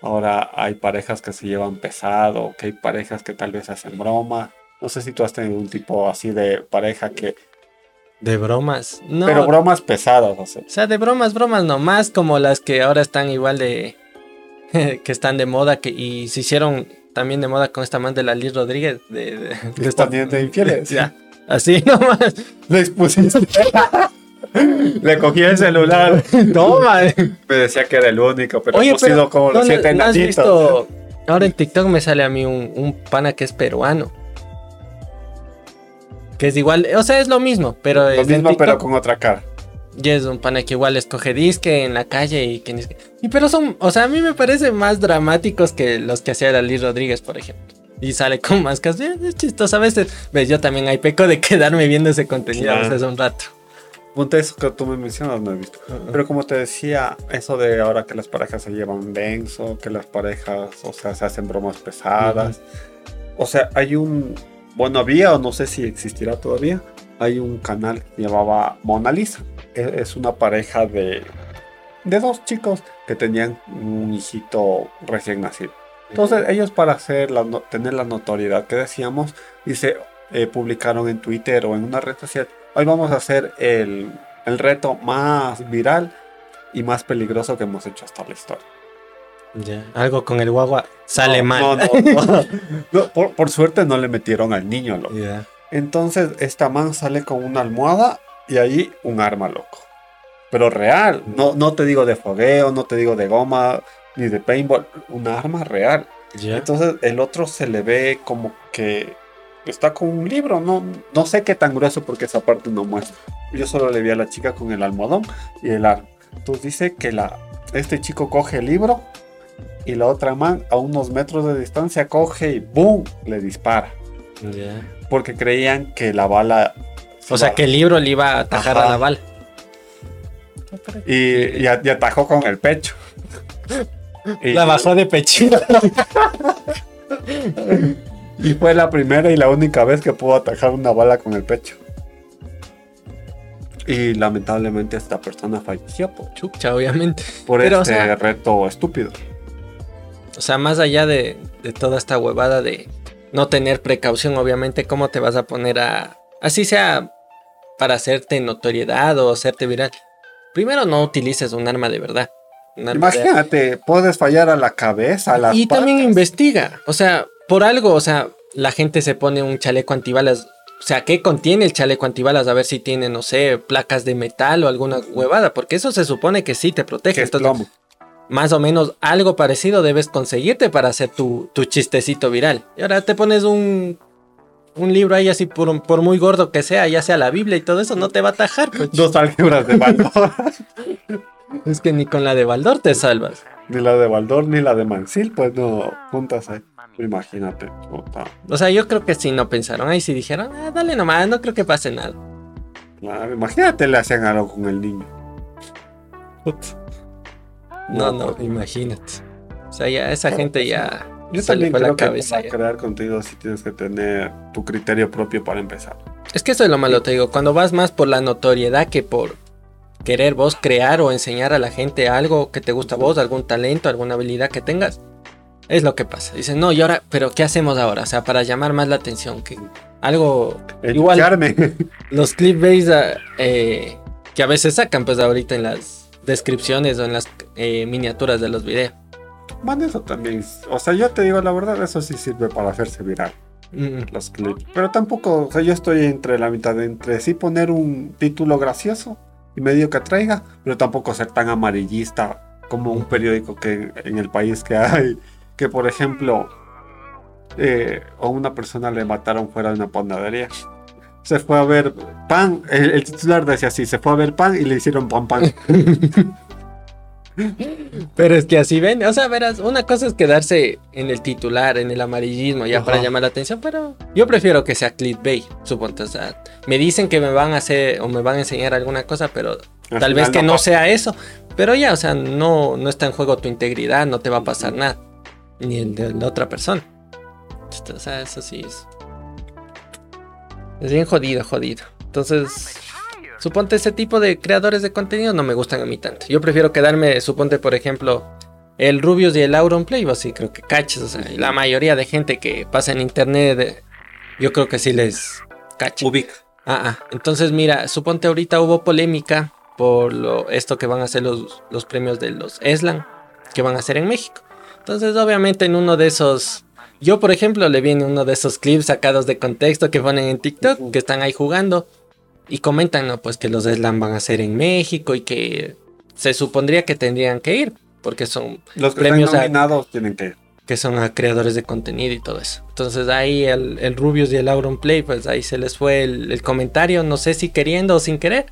ahora hay parejas que se llevan pesado, que hay parejas que tal vez hacen broma. No sé si tú has tenido un tipo así de pareja que... De bromas, no. Pero bromas pesadas, o sea. O sea, de bromas, bromas nomás como las que ahora están igual de... <laughs> que están de moda que, y se hicieron también de moda con esta man de la Liz Rodríguez. De, de, de, de, de infieles. <laughs> Ya. Así <laughs> nomás. Le expusiste. Le cogí el celular. Toma. Me decía que era el único, pero Oye, sido como los siete ¿no has visto? Ahora en TikTok me sale a mí un, un, pana que es peruano. Que es igual, o sea, es lo mismo, pero Lo mismo, pero con otra cara. Y es un pana que igual escoge disque en la calle y que... Y pero son, o sea, a mí me parecen más dramáticos que los que hacía Liz Rodríguez, por ejemplo y sale con máscaras. Es chistoso a veces. Ves, yo también hay peco de <laughs> quedarme viendo ese contenido a veces un rato. Punto eso que tú me mencionas, no he visto. Pero como te decía, eso de ahora que las parejas se llevan denso, que las parejas, o sea, se hacen bromas pesadas. O sea, hay un, bueno, había o no sé si existirá todavía, hay un canal que llamaba Mona Lisa. E, es una pareja de, de dos chicos que tenían un hijito recién nacido. Entonces ellos para hacer la, tener la notoriedad que decíamos, dice, eh, publicaron en Twitter o en una red social, hoy vamos a hacer el, reto más viral y más peligroso que hemos hecho hasta la historia. Ya, algo con el guagua sale mal. No, <laughs> <laughs> por, suerte no le metieron al niño, loco. Entonces esta man sale con una almohada y ahí un arma, loco. Pero real, no, no te digo de fogueo, no te digo de goma, ni de paintball, una arma real. Entonces el otro se le ve como que está con un libro, no, no sé qué tan grueso porque esa parte no muestra. Yo solo le vi a la chica con el almohadón y el arma. Entonces dice que la, este chico coge el libro y la otra man a unos metros de distancia coge y ¡boom! le dispara. Porque creían que la bala... se O sea, que el libro le iba a atajar Ajá. a la bala. Y, y atajó con el pecho. <laughs> Y, La bajó de pechito. <laughs> y fue la primera y la única vez que pudo atajar una bala con el pecho. Y lamentablemente esta persona falleció por, Chucha, obviamente. por Pero, o este sea- reto estúpido. O sea, más allá de, de toda esta huevada de no tener precaución, obviamente, ¿cómo te vas a poner a... Así sea para hacerte notoriedad o hacerte viral? Primero no utilices un arma de verdad. Imagínate, puedes fallar a la cabeza, a las y también investiga. O sea, por algo, o sea, la gente se pone un chaleco antibalas. O sea, ¿qué contiene el chaleco antibalas? A ver si tiene, no sé, placas de metal o alguna huevada. Porque eso se supone que sí te protege. Entonces, plomo. más o menos algo parecido debes conseguirte para hacer tu, tu chistecito viral. Y ahora te pones un, un libro ahí así por, por muy gordo que sea, ya sea la Biblia y todo eso, no te va a atajar. Pues. <laughs> Dos álgebras de Baldor. <laughs> Es que ni con la de Baldor te salvas. ni la de Baldor ni la de Mansil, pues no juntas ahí. Imagínate. puta. O sea, yo creo que sí no pensaron. Ahí sí dijeron, ah, dale nomás, no creo que pase nada. Claro, imagínate le hacían algo con el niño. No, No, no, pues. imagínate. O sea, ya esa gente ya Yo también fue la creo que para crear contenido sí tienes que tener tu criterio propio para empezar. Es que eso es lo malo, te digo. Cuando vas más por la notoriedad que por querer vos crear o enseñar a la gente algo que te gusta a vos, algún talento, alguna habilidad que tengas, es lo que pasa. Dicen, no, y ahora, pero ¿qué hacemos ahora? O sea, para llamar más la atención, que algo igual Educarme. <laughs> los clickbaits ah, eh, que a veces sacan, pues ahorita en las descripciones o en las eh, miniaturas de los videos. Man, eso también. O sea, yo te digo la verdad, eso sí sirve para hacerse viral. Mm, Los clips. Pero tampoco, o sea, yo estoy entre la mitad, entre sí poner un título gracioso y medio que atraiga, pero tampoco ser tan amarillista como un periódico que en el país que hay, que por ejemplo, eh, a una persona le mataron fuera de una panadería. Se fue a ver pan, el, el titular decía así, se fue a ver pan y le hicieron pan pan. <laughs> Pero es que así ven, o sea, verás, una cosa es quedarse en el titular, en el amarillismo, ya Ajá. para llamar la atención, pero yo prefiero que sea clickbait, suponte, o sea, me dicen que me van a hacer o me van a enseñar alguna cosa, pero Al tal vez que no pasa. sea eso, pero ya, o sea, no, no está en juego tu integridad, no te va a pasar nada, ni el de la otra persona. O sea, eso sí es. Es bien jodido, jodido. Entonces, suponte ese tipo de creadores de contenido no me gustan a mí tanto. Yo prefiero quedarme, suponte, por ejemplo, el Rubius y el Auronplay, o así creo que caches. O sea, la mayoría de gente que pasa en internet, yo creo que sí les cacha. Ubica. Ah, ah. Entonces, mira, suponte ahorita hubo polémica por lo, esto que van a hacer los, los premios de los ESLAN, que van a hacer en México. Entonces, obviamente, en uno de esos. Yo, por ejemplo, le vi en uno de esos clips sacados de contexto que ponen en TikTok, que están ahí jugando. Y comentan, ¿no? Pues que los ESLAN van a ser en México y que se supondría que tendrían que ir, porque son Los que Premios están a- nominados tienen que. que son a creadores de contenido y todo eso. Entonces ahí el, el Rubius y el Auron Play, pues ahí se les fue el, el comentario, no sé si queriendo o sin querer.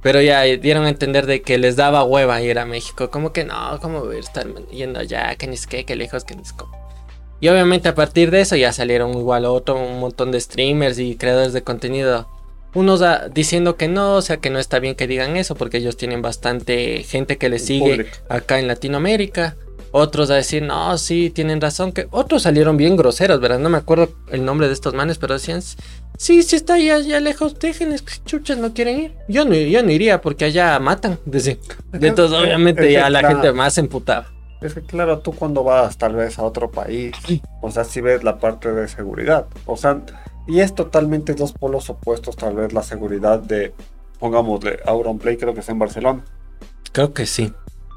Pero ya dieron a entender de que les daba hueva ir a México. Como que no, ¿cómo voy a estar yendo allá? Que ni es que, que lejos, que ni es cómo. Y obviamente a partir de eso ya salieron igual otro, un montón de streamers y creadores de contenido. Unos ah, diciendo que no, o sea que no está bien que digan eso porque ellos tienen bastante gente que les sigue acá en Latinoamérica. Otros a decir, no, sí, tienen razón. que Otros salieron bien groseros, ¿verdad? No me acuerdo el nombre de estos manes, pero decían, sí, sí está allá, allá lejos, déjenles que chuchas no quieren ir. Yo no, yo no iría porque allá matan. Decía. Entonces, obviamente, Es que ya la claro, gente más se emputaba. Es que claro, tú cuando vas tal vez a otro país, o sea, si ves la parte de seguridad, o sea, y es totalmente dos polos opuestos, tal vez la seguridad de, pongámosle, Auronplay creo que es en Barcelona, Creo que sí.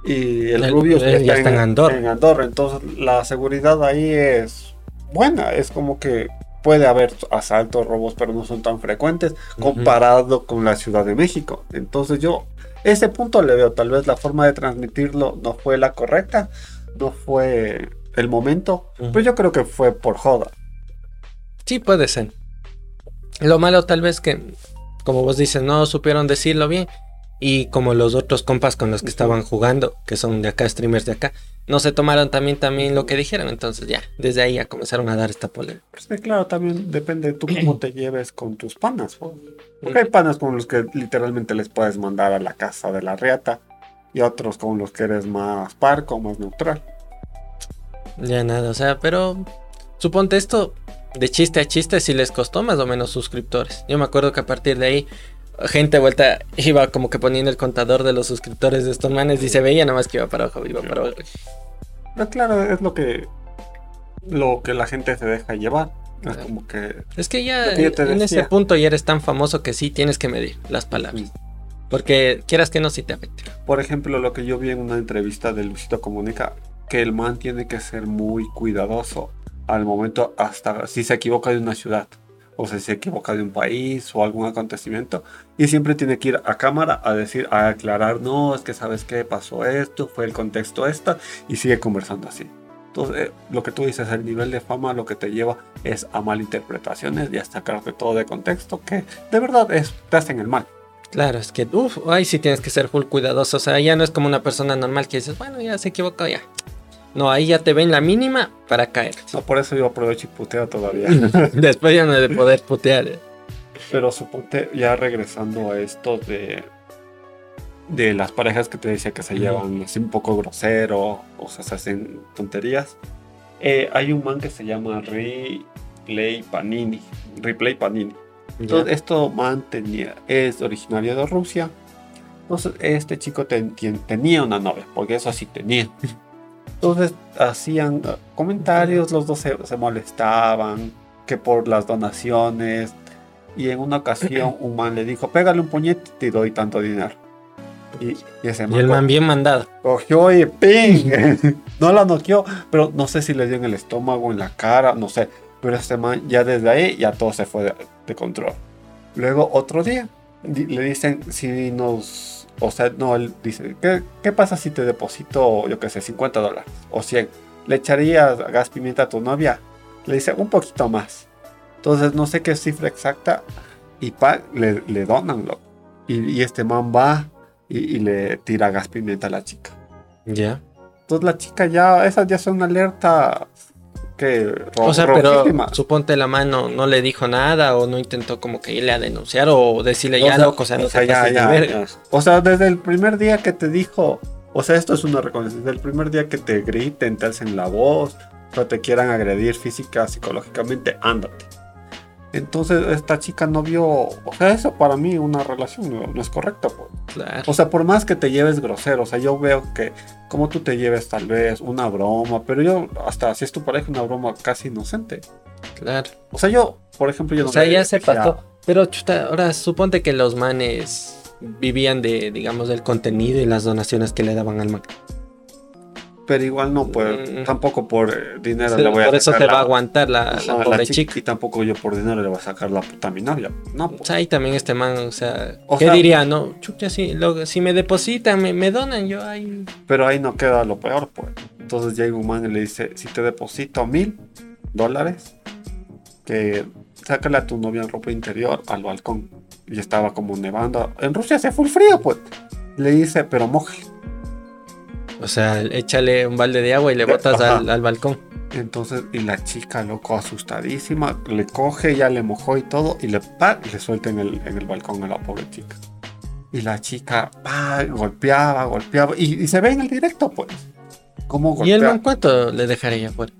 y el, El- Rubius eh, ya está en Andorra. En Andorra, entonces la seguridad ahí es buena, es como que puede haber asaltos, robos, pero no son tan frecuentes comparado con la Ciudad de México. Entonces yo ese punto le veo, tal vez la forma de transmitirlo no fue la correcta, no fue el momento, pero yo creo que fue por joda. Sí, puede ser. Lo malo tal vez que, como vos dices, no supieron decirlo bien. Y como los otros compas con los que estaban jugando, que son de acá, streamers de acá, no se tomaron también, también lo que dijeron. Entonces ya, desde ahí ya comenzaron a dar esta polémica. Pues que claro, también depende de tú <clears throat> cómo te lleves con tus panas. po. Porque hay panas con los que literalmente les puedes mandar a la casa de la reata y otros con los que eres más parco, más neutral. Ya nada, o sea, pero suponte esto de chiste a chiste si les costó más o menos suscriptores. Yo me acuerdo que a partir de ahí gente vuelta iba como que poniendo el contador de los suscriptores de estos manes y se veía nada más que iba para abajo, iba para abajo. Pero claro, es lo que lo que la gente se deja llevar. Es como que Es que ya que en ese punto ya eres tan famoso que sí tienes que medir las palabras. Porque quieras que no, sí te afecte. Por ejemplo, lo que yo vi en una entrevista de Luisito Comunica, que el man tiene que ser muy cuidadoso al momento hasta si se equivoca de una ciudad o si se equivoca de un país o algún acontecimiento y siempre tiene que ir a cámara a decir, a aclarar, no, es que sabes qué pasó esto, fue el contexto esta y sigue conversando así. Entonces, eh, lo que tú dices, el nivel de fama lo que te lleva es a malinterpretaciones y a sacarte todo de contexto que de verdad es, te hacen el mal. Claro, es que, uff, ahí sí tienes que ser full cuidadoso. O sea, ya no es como una persona normal que dices, bueno, ya se equivocó, ya. No, ahí ya te ven la mínima para caer. No, por eso yo aprovecho y puteo todavía. <laughs> Después ya no he de poder putear. eh. Pero suponte, ya regresando a esto de, de las parejas que te decía que se llevan así un poco grosero, o sea, se hacen tonterías. eh, hay un man que se llama Replay Panini. Replay Panini. Entonces, esto man tenía, es originario de Rusia. Entonces, este chico ten- tien- tenía una novia, porque eso sí tenía. <laughs> Entonces, hacían eh, comentarios, los dos se, se molestaban, que por las donaciones. Y en una ocasión, <clears throat> un man le dijo: Pégale un puñete y te doy tanto dinero. Y, y ese Y el man bien mandado. cogió y ¡ping! <laughs> no la noqueó, pero no sé si le dio en el estómago, en la cara, no sé. Pero este man ya desde ahí ya todo se fue de, de control. Luego otro día di- le dicen si nos... O sea, no, él dice, ¿qué, qué pasa si te deposito, yo qué sé, 50 dólares o 100? ¿Le echarías gas pimienta a tu novia? Le dice, un poquito más. Entonces no sé qué cifra exacta y pa, le, le donan, loco. Y, y este man va y, y le tira gas pimienta a la chica. Ya. Entonces la chica ya, esas ya son alerta que O sea, pero suponte la mano no le dijo nada o no intentó como que irle a denunciar o decirle ya sea, loco, o sea, no o sea, ya, ya, verga. O sea, desde el primer día que te dijo, o sea, esto es una recomendación, desde el primer día que te griten, te alcen la voz, o te quieran agredir física, psicológicamente, ándate. Entonces esta chica no vio, o sea, eso para mí una relación no, no es correcta. pues. Claro. O sea, por más que te lleves grosero, o sea, yo veo que como tú te lleves tal vez una broma, pero yo hasta si es tu pareja una broma casi inocente. Claro. O sea, yo, por ejemplo, yo O no sea, le ya se pasó. Pero chuta, ahora suponte que los manes vivían de, digamos, del contenido y las donaciones que le daban al man. Pero igual no, pues tampoco por dinero Sí, le voy a por eso se la- va a aguantar la, la la pobre chica, chica. Y tampoco yo por dinero le voy a sacar la puta mi novia. No, O pues. sea, ahí también este man, o sea, O ¿qué sea- diría, no? Chucha, si, lo- si me depositan, me, me donan, yo ahí. Pero ahí no queda lo peor, pues. Entonces llega un man y le dice, si te deposito mil dólares, que sácale a tu novia en ropa interior al balcón. Y estaba como nevando. En Rusia hace full frío, pues. Le dice, pero moja. O sea, échale un balde de agua y le botas al, al balcón. Entonces, y la chica, loco, asustadísima, le coge, ya le mojó y todo, y le, pa, y le suelta en el, en el balcón a la pobre chica. Y la chica, pa, golpeaba, golpeaba, y, y se ve en el directo, pues. ¿Cómo ¿Y el golpea? man cuánto le dejaría afuera?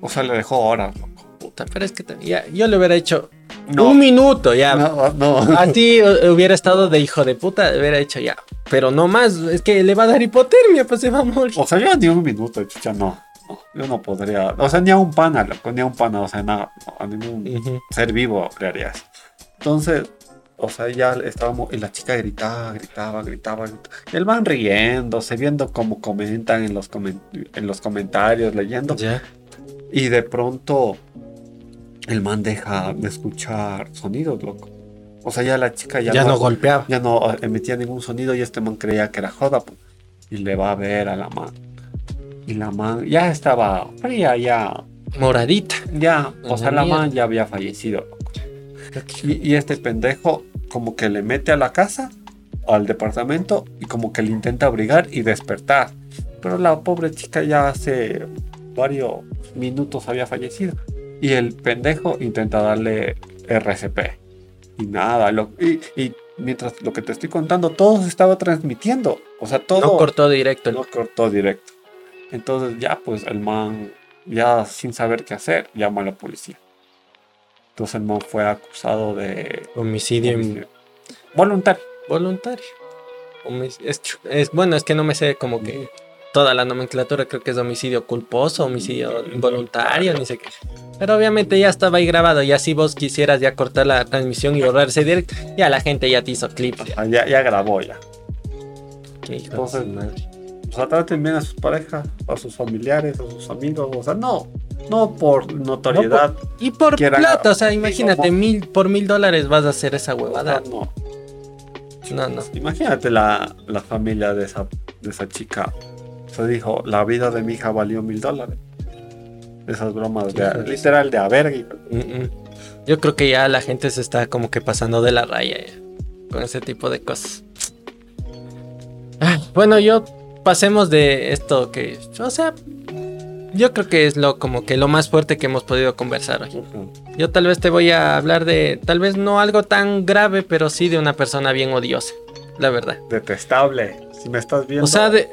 O sea, le dejó horas, loco. Puta, pero es que ya, yo le hubiera hecho No, un minuto, ya. no, no. Así hu- hubiera estado de hijo de puta, hubiera hecho ya. Pero no más, es que le va a dar hipotermia, pues se va a morir. O sea, yo ni un minuto, chucha, no. no. Yo no podría. O sea, ni a un pana, loco, ni a un pana, o sea, nada, no, a ningún Ujú. ser vivo le. Entonces, o sea, ya estábamos, y la chica gritaba, gritaba, gritaba, gritaba. Y el man riéndose, viendo cómo comentan en los, comen- en los comentarios, leyendo. Ya. Y de pronto, el man deja de escuchar sonidos, loco. O sea, ya la chica ya, Ya, no golpeaba. ya no eh, emitía ningún sonido y este man creía que era joda. pues. Y le va a ver a la man. Y la man ya estaba fría, ya. Moradita. Ya, o sea, la man ya había fallecido. Y, y este pendejo como que le mete a la casa, al departamento, y como que le intenta abrigar y despertar. pero la pobre chica ya hace varios minutos había fallecido. Y el pendejo intenta darle RCP. Y nada, lo, y, y mientras lo que te estoy contando, todo se estaba transmitiendo. O sea, todo. No cortó directo. No cortó directo. Entonces ya, pues el man, ya sin saber qué hacer, llama a la policía. Entonces el man fue acusado de Homicidio, voluntario. voluntario. Homic- Es, es- bueno, es que no me sé como que toda la nomenclatura, creo que es homicidio culposo, homicidio involuntario, ni sé qué. Pero obviamente ya estaba ahí grabado, y así vos quisieras ya cortar la transmisión y borrarse directo, ya la gente ya te hizo clip. ya. Ah, Ya, ya grabó ya. Qué hijo de Entonces, su madre. O sea, traten bien a sus parejas, a sus familiares, a sus amigos. O sea, no, no por notoriedad. Y por quieran- plata, o sea, imagínate, como- mil, por mil dólares vas a hacer esa o sea, huevada. no. No, no. Imagínate la, la familia de esa, de esa chica. Se dijo, la vida de mi hija valió mil dólares. Esas bromas de, literal de avergue. Mm, mm. Yo creo que ya la gente se está como que pasando de la raya ya, con ese tipo de cosas. Ah, Bueno, yo pasemos de esto que, o sea, yo creo que es lo como que lo más fuerte que hemos podido conversar hoy. Yo tal vez te voy a hablar de, tal vez no algo tan grave, pero sí de una persona bien odiosa, la verdad. Detestable. Si me estás viendo. O sea, de,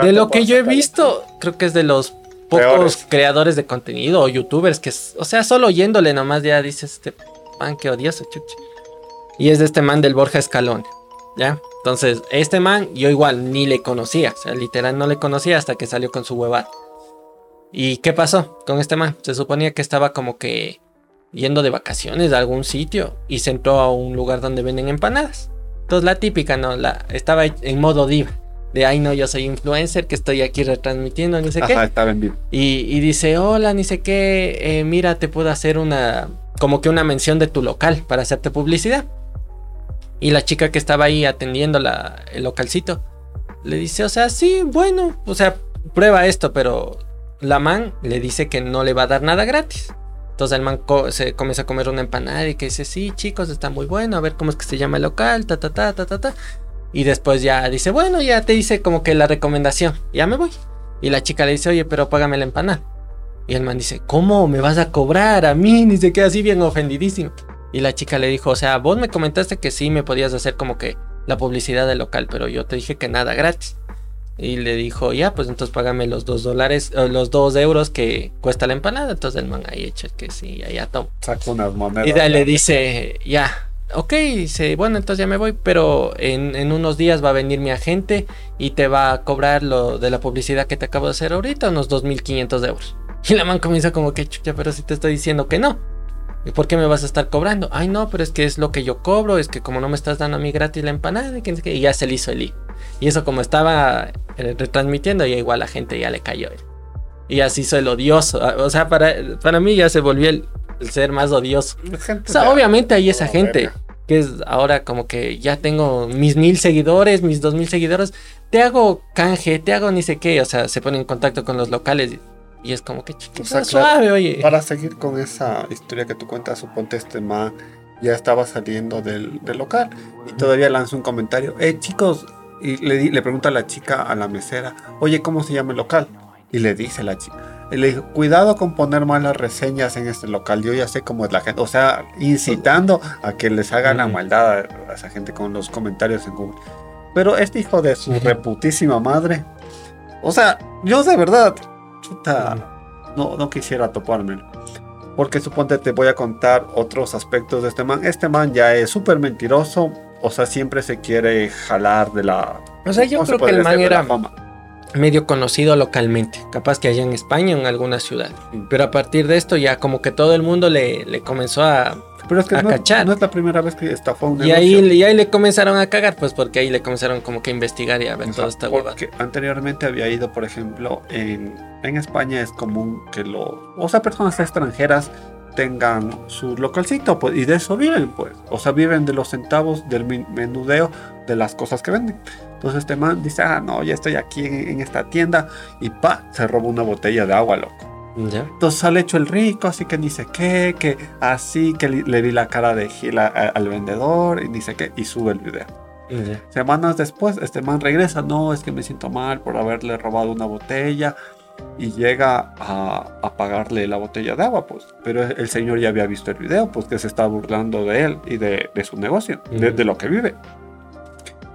de lo que yo he visto, creo que es de los pocos Peores. creadores de contenido o youtubers que, o sea, solo oyéndole nomás ya dices, este man, qué odioso, chuchi. Y es de este man del Borja Escalón, ¿ya? Entonces, este man yo igual ni le conocía, o sea, literal no le conocía hasta que salió con su huevada. ¿Y qué pasó con este man? Se suponía que estaba como que yendo de vacaciones a algún sitio y se entró a un lugar donde venden empanadas. Entonces la típica, ¿no? La, estaba en modo diva. De, ay no, yo soy influencer, que estoy aquí retransmitiendo, ni sé qué. Y, y dice, hola, ni sé qué, eh, mira, te puedo hacer una, como que una mención de tu local para hacerte publicidad. Y la chica que estaba ahí atendiendo la, el localcito, le dice, o sea, sí, bueno, o sea, prueba esto, pero la man le dice que no le va a dar nada gratis. Entonces el man co- se comienza a comer una empanada y que dice, sí, chicos, está muy bueno, a ver cómo es que se llama el local, ta, ta, ta, ta, ta, ta. Y después ya dice, bueno, ya te hice como que la recomendación, ya me voy. Y la chica le dice, oye, pero págame la empanada. Y el man dice, ¿cómo me vas a cobrar a mí? Y se queda así bien ofendidísimo. Y la chica le dijo, o sea, vos me comentaste que sí me podías hacer como que la publicidad del local, pero yo te dije que nada gratis. Y le dijo, ya, pues entonces págame los dos dólares, eh, los dos euros que cuesta la empanada. Entonces el man ahí echa que sí, ya, ya toma. Saca unas monedas. Y le dice, ya, ok, dice, bueno, entonces ya me voy, pero en, en unos días va a venir mi agente y te va a cobrar lo de la publicidad que te acabo de hacer ahorita, unos 2.500 euros. <laughs> Y la man comienza como que, chucha, pero si te estoy diciendo que no. ¿Y por qué me vas a estar cobrando? Ay, no, pero es que es lo que yo cobro, es que como no me estás dando a mí gratis la empanada, y que no sé qué", y ya se le hizo el lío. Y eso como estaba eh, retransmitiendo, ya igual la gente ya le cayó. Y así hizo el odioso. Ah, O sea, para, para mí ya se volvió el, el ser más odioso. O sea, obviamente hay esa gente verga. Que es ahora como que ya tengo mis mil seguidores, mis dos mil seguidores, te hago canje, te hago ni sé qué, o sea, se pone en contacto con los locales y, y es como que chuta, O sea, suave, oye. Para seguir con esa historia que tú cuentas, suponte este man ya estaba saliendo del, del local y todavía lanzó un comentario. Eh, chicos, y le, di- le pregunta a la chica, a la mesera, oye, ¿cómo se llama el local? Y le dice la chica. Y le dijo, cuidado con poner malas reseñas en este local. Yo ya sé cómo es la gente. O sea, incitando a que les hagan la maldad a, esa gente con los comentarios en Google. Pero este hijo de su reputísima madre. O sea, yo de verdad, chuta, no, no quisiera topármelo. Porque suponte te voy a contar otros aspectos de este man. Este man ya es súper mentiroso. O sea, siempre se quiere jalar de la... O sea, yo ¿cómo se creo que el man era fama. Medio conocido localmente, capaz que allá en España en alguna ciudad. Pero a partir de esto ya como que todo el mundo le, le comenzó a... Pero es que a no, cachar. no es la primera vez que estafó un Y negocio. ahí, y ahí le comenzaron a cagar, pues porque ahí le comenzaron como que a investigar y a ver toda esta hueva. porque anteriormente había ido, por ejemplo, en, en España es común que lo, o sea, personas extranjeras tengan su localcito, pues, y de eso viven, pues, o sea, viven de los centavos del menudeo de las cosas que venden. Entonces este man dice, ah, no, ya estoy aquí en, en esta tienda, y pa, se roba una botella de agua, loco. ¿Ya? Entonces sale hecho el rico, así que ni sé qué, que así, que li- le vi la cara de gila al vendedor, y ni sé qué, y sube el video. Semanas después, este man regresa, no, es que me siento mal por haberle robado una botella y llega a, pagarle la botella de agua, pues. Pero el señor ya había visto el video, pues que se está burlando de él y de, su negocio, de, lo que vive.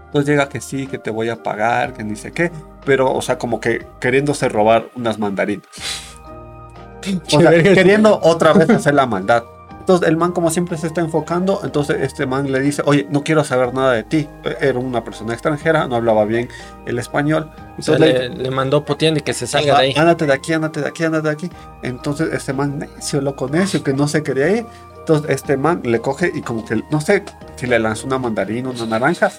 Entonces llega que sí, que te voy a pagar, que ni sé qué, pero, o sea, como que queriéndose robar unas mandarinas. <laughs> O sea, queriendo otra vez hacer la maldad. Entonces el man como siempre se está enfocando, entonces este man le dice, oye, no quiero saber nada de ti. Era una persona extranjera, no hablaba bien el español. Entonces le, mandó puteando y que se salga de ahí. Ándate de aquí, ándate de aquí, ándate de aquí. Entonces este man necio, loco necio, que no se quería ir. Entonces este man le coge y como que, no sé si le lanzó una mandarina, una naranja,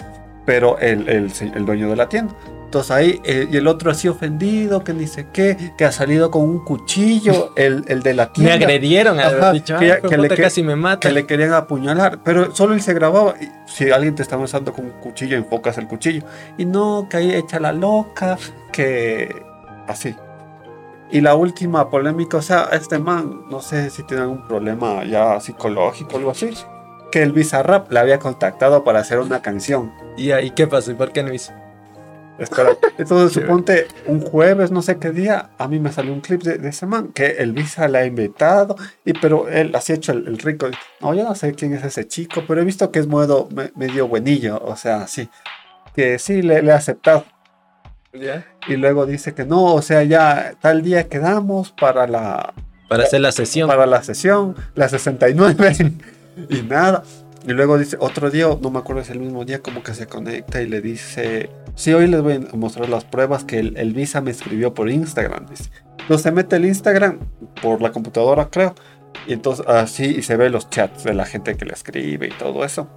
pero el, el, el dueño de la tienda. Entonces ahí, eh, y el otro así ofendido, que dice qué, que ha salido con un cuchillo, <laughs> el, el de la tienda. Me agredieron, dicho, que, le, casi me mata. Que le querían apuñalar, pero solo él se grababa. si alguien te está besando con un cuchillo, enfocas el cuchillo. Y no, que ahí echa la loca, que así. Y la última polémica, o sea, este man, no sé si tiene algún problema ya psicológico o algo así, que el Bizarrap le había contactado para hacer una canción. ¿Y ahí qué pasó? ¿Y por qué no hizo? Espera. Entonces, suponte un jueves, no sé qué día, a mí me salió un clip de, ese man que el Visa le ha invitado, y, pero él así hecho el, rico. No, yo no sé quién es ese chico, pero he visto que es modo medio buenillo, o sea, sí. Que sí le, le ha aceptado. Y luego dice que no, o sea, ya tal día quedamos para la. Para hacer la sesión. Para la sesión, la 69. <laughs> y nada. Y luego dice, otro día, no me acuerdo, es el mismo día, como que se conecta y le dice, sí, hoy les voy a mostrar las pruebas que el, Visa me escribió por Instagram. Dice. Entonces se mete el Instagram por la computadora, creo. Y entonces así, y se ve los chats de la gente que le escribe y todo eso.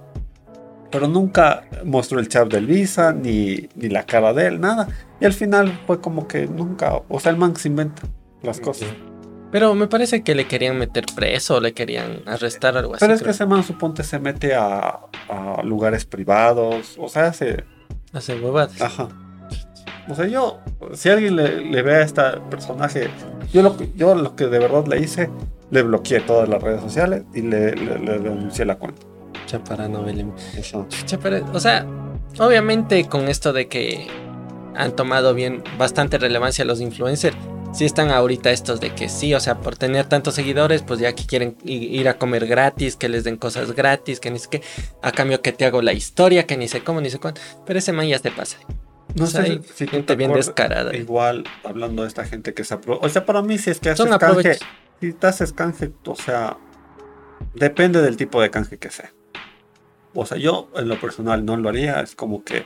Pero nunca mostró el chat del Visa, ni, ni la cara de él, nada. Y al final fue como que nunca, o sea, el man se inventa las cosas. Pero me parece que le querían meter preso, le querían arrestar algo así. Pero es que ese man suponte se mete a, lugares privados, o sea, hace... Hace huevadas. Ajá. O sea, yo, si alguien le, ve a este personaje, yo lo, yo lo que de verdad le hice, le bloqueé todas las redes sociales y le, denuncié la cuenta. Chapara. Eso. o sea, obviamente con esto de que han tomado bien bastante relevancia los influencers, sí están ahorita estos de que sí, o sea, por tener tantos seguidores, pues ya que quieren ir a comer gratis, que les den cosas gratis, que ni sé qué, a cambio que te hago la historia, que ni sé cómo, ni sé cuándo, pero ese man ya te pasa. No sé si gente bien descarada. Igual, hablando de esta gente que se aprovecha. O sea, para mí, si es que haces canje, si te haces canje, o sea, depende del tipo de canje que sea. O sea, yo en lo personal no lo haría, es como que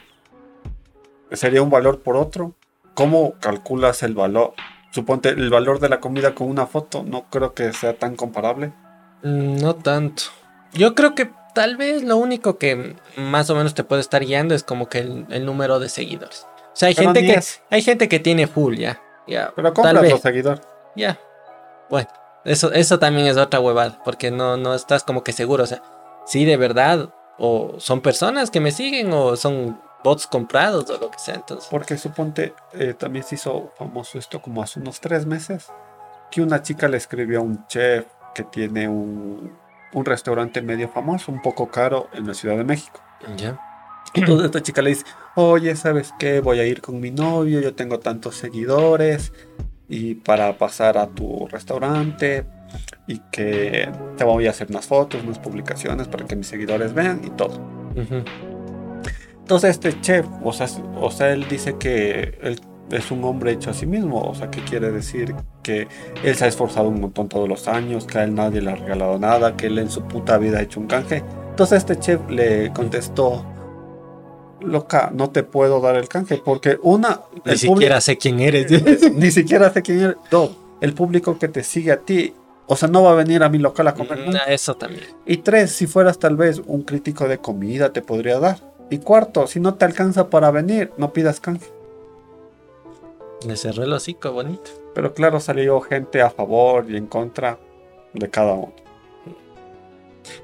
sería un valor por otro. ¿Cómo calculas el valor? Suponte el valor de la comida con una foto, no creo que sea tan comparable. Mm, no tanto. Yo creo que tal vez lo único que más o menos te puede estar guiando es como que el, número de seguidores. O sea, hay gente que hay gente que tiene full ya. ya Pero compras los seguidores. Ya. Bueno, eso, eso también es otra huevada, porque no, no estás como que seguro. O sea, si de verdad, o son personas que me siguen, o son bots comprados o lo que sea. Entonces. Porque suponte, eh, también se hizo famoso esto como hace unos tres meses, que una chica le escribió a un chef que tiene un, un restaurante medio famoso, un poco caro en la Ciudad de México. Ya. Entonces esta chica le dice, oye, ¿sabes qué? Voy a ir con mi novio, yo tengo tantos seguidores y para pasar a tu restaurante y que te voy a hacer unas fotos, unas publicaciones para que mis seguidores vean y todo. Entonces este chef, o sea, o sea, él dice que él es un hombre hecho a sí mismo, o sea, que quiere decir que él se ha esforzado un montón todos los años, que a él nadie le ha regalado nada, que él en su puta vida ha hecho un canje. Entonces este chef le contestó, loca, no te puedo dar el canje, porque una... Ni siquiera sé quién eres. <laughs> ni siquiera sé quién eres. Dos, el público que te sigue a ti o sea, no va a venir a mi local a comer. Mm, eso también. Y tres, si fueras tal vez un crítico de comida, te podría dar. Y cuarto, si no te alcanza para venir, no pidas canje. Le cerró el hocico, bonito. Pero claro, salió gente a favor y en contra de cada uno.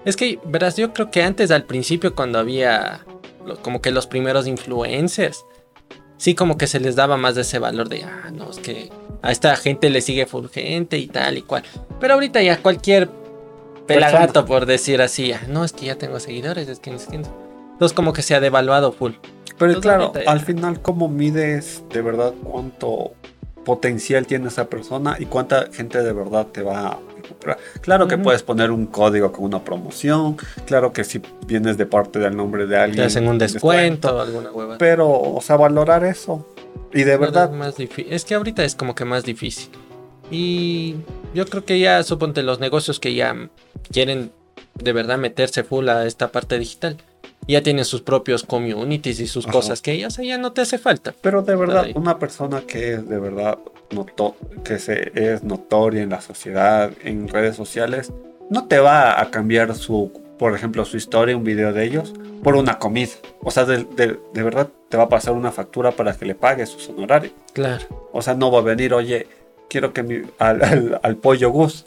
Es que, verás, yo creo que antes, al principio, cuando había como que los primeros influencers, sí como que se les daba más de ese valor de, ah, no, es que a esta gente le sigue fulgente y tal y cual. Pero ahorita ya cualquier pelagato, por decir así, ah, no, es que ya tengo seguidores, es que no Entonces como que se ha devaluado full. Pero claro, al final, ¿cómo mides de verdad cuánto potencial tiene esa persona y cuánta gente de verdad te va a recuperar? Claro que puedes poner un código con una promoción, claro que si vienes de parte del nombre de alguien, Te hacen un descuento, descuento, alguna hueva. pero, o sea, valorar eso. Y de verdad, Es, más difí- es que ahorita es como que más difícil. Y yo creo que ya, suponte, los negocios que ya quieren de verdad meterse full a esta parte digital, ya tienen sus propios communities y sus Ajá. cosas que ya, o sea, ya no te hace falta. Pero de verdad, una persona que es de verdad noto- que se es notoria en la sociedad, en redes sociales, no te va a cambiar su, por ejemplo, su historia, un video de ellos, por una comida. O sea, de, de- de verdad te va a pasar una factura para que le pagues sus honorarios. Claro. O sea, no va a venir, oye, quiero que mi, al, al- al pollo Gus,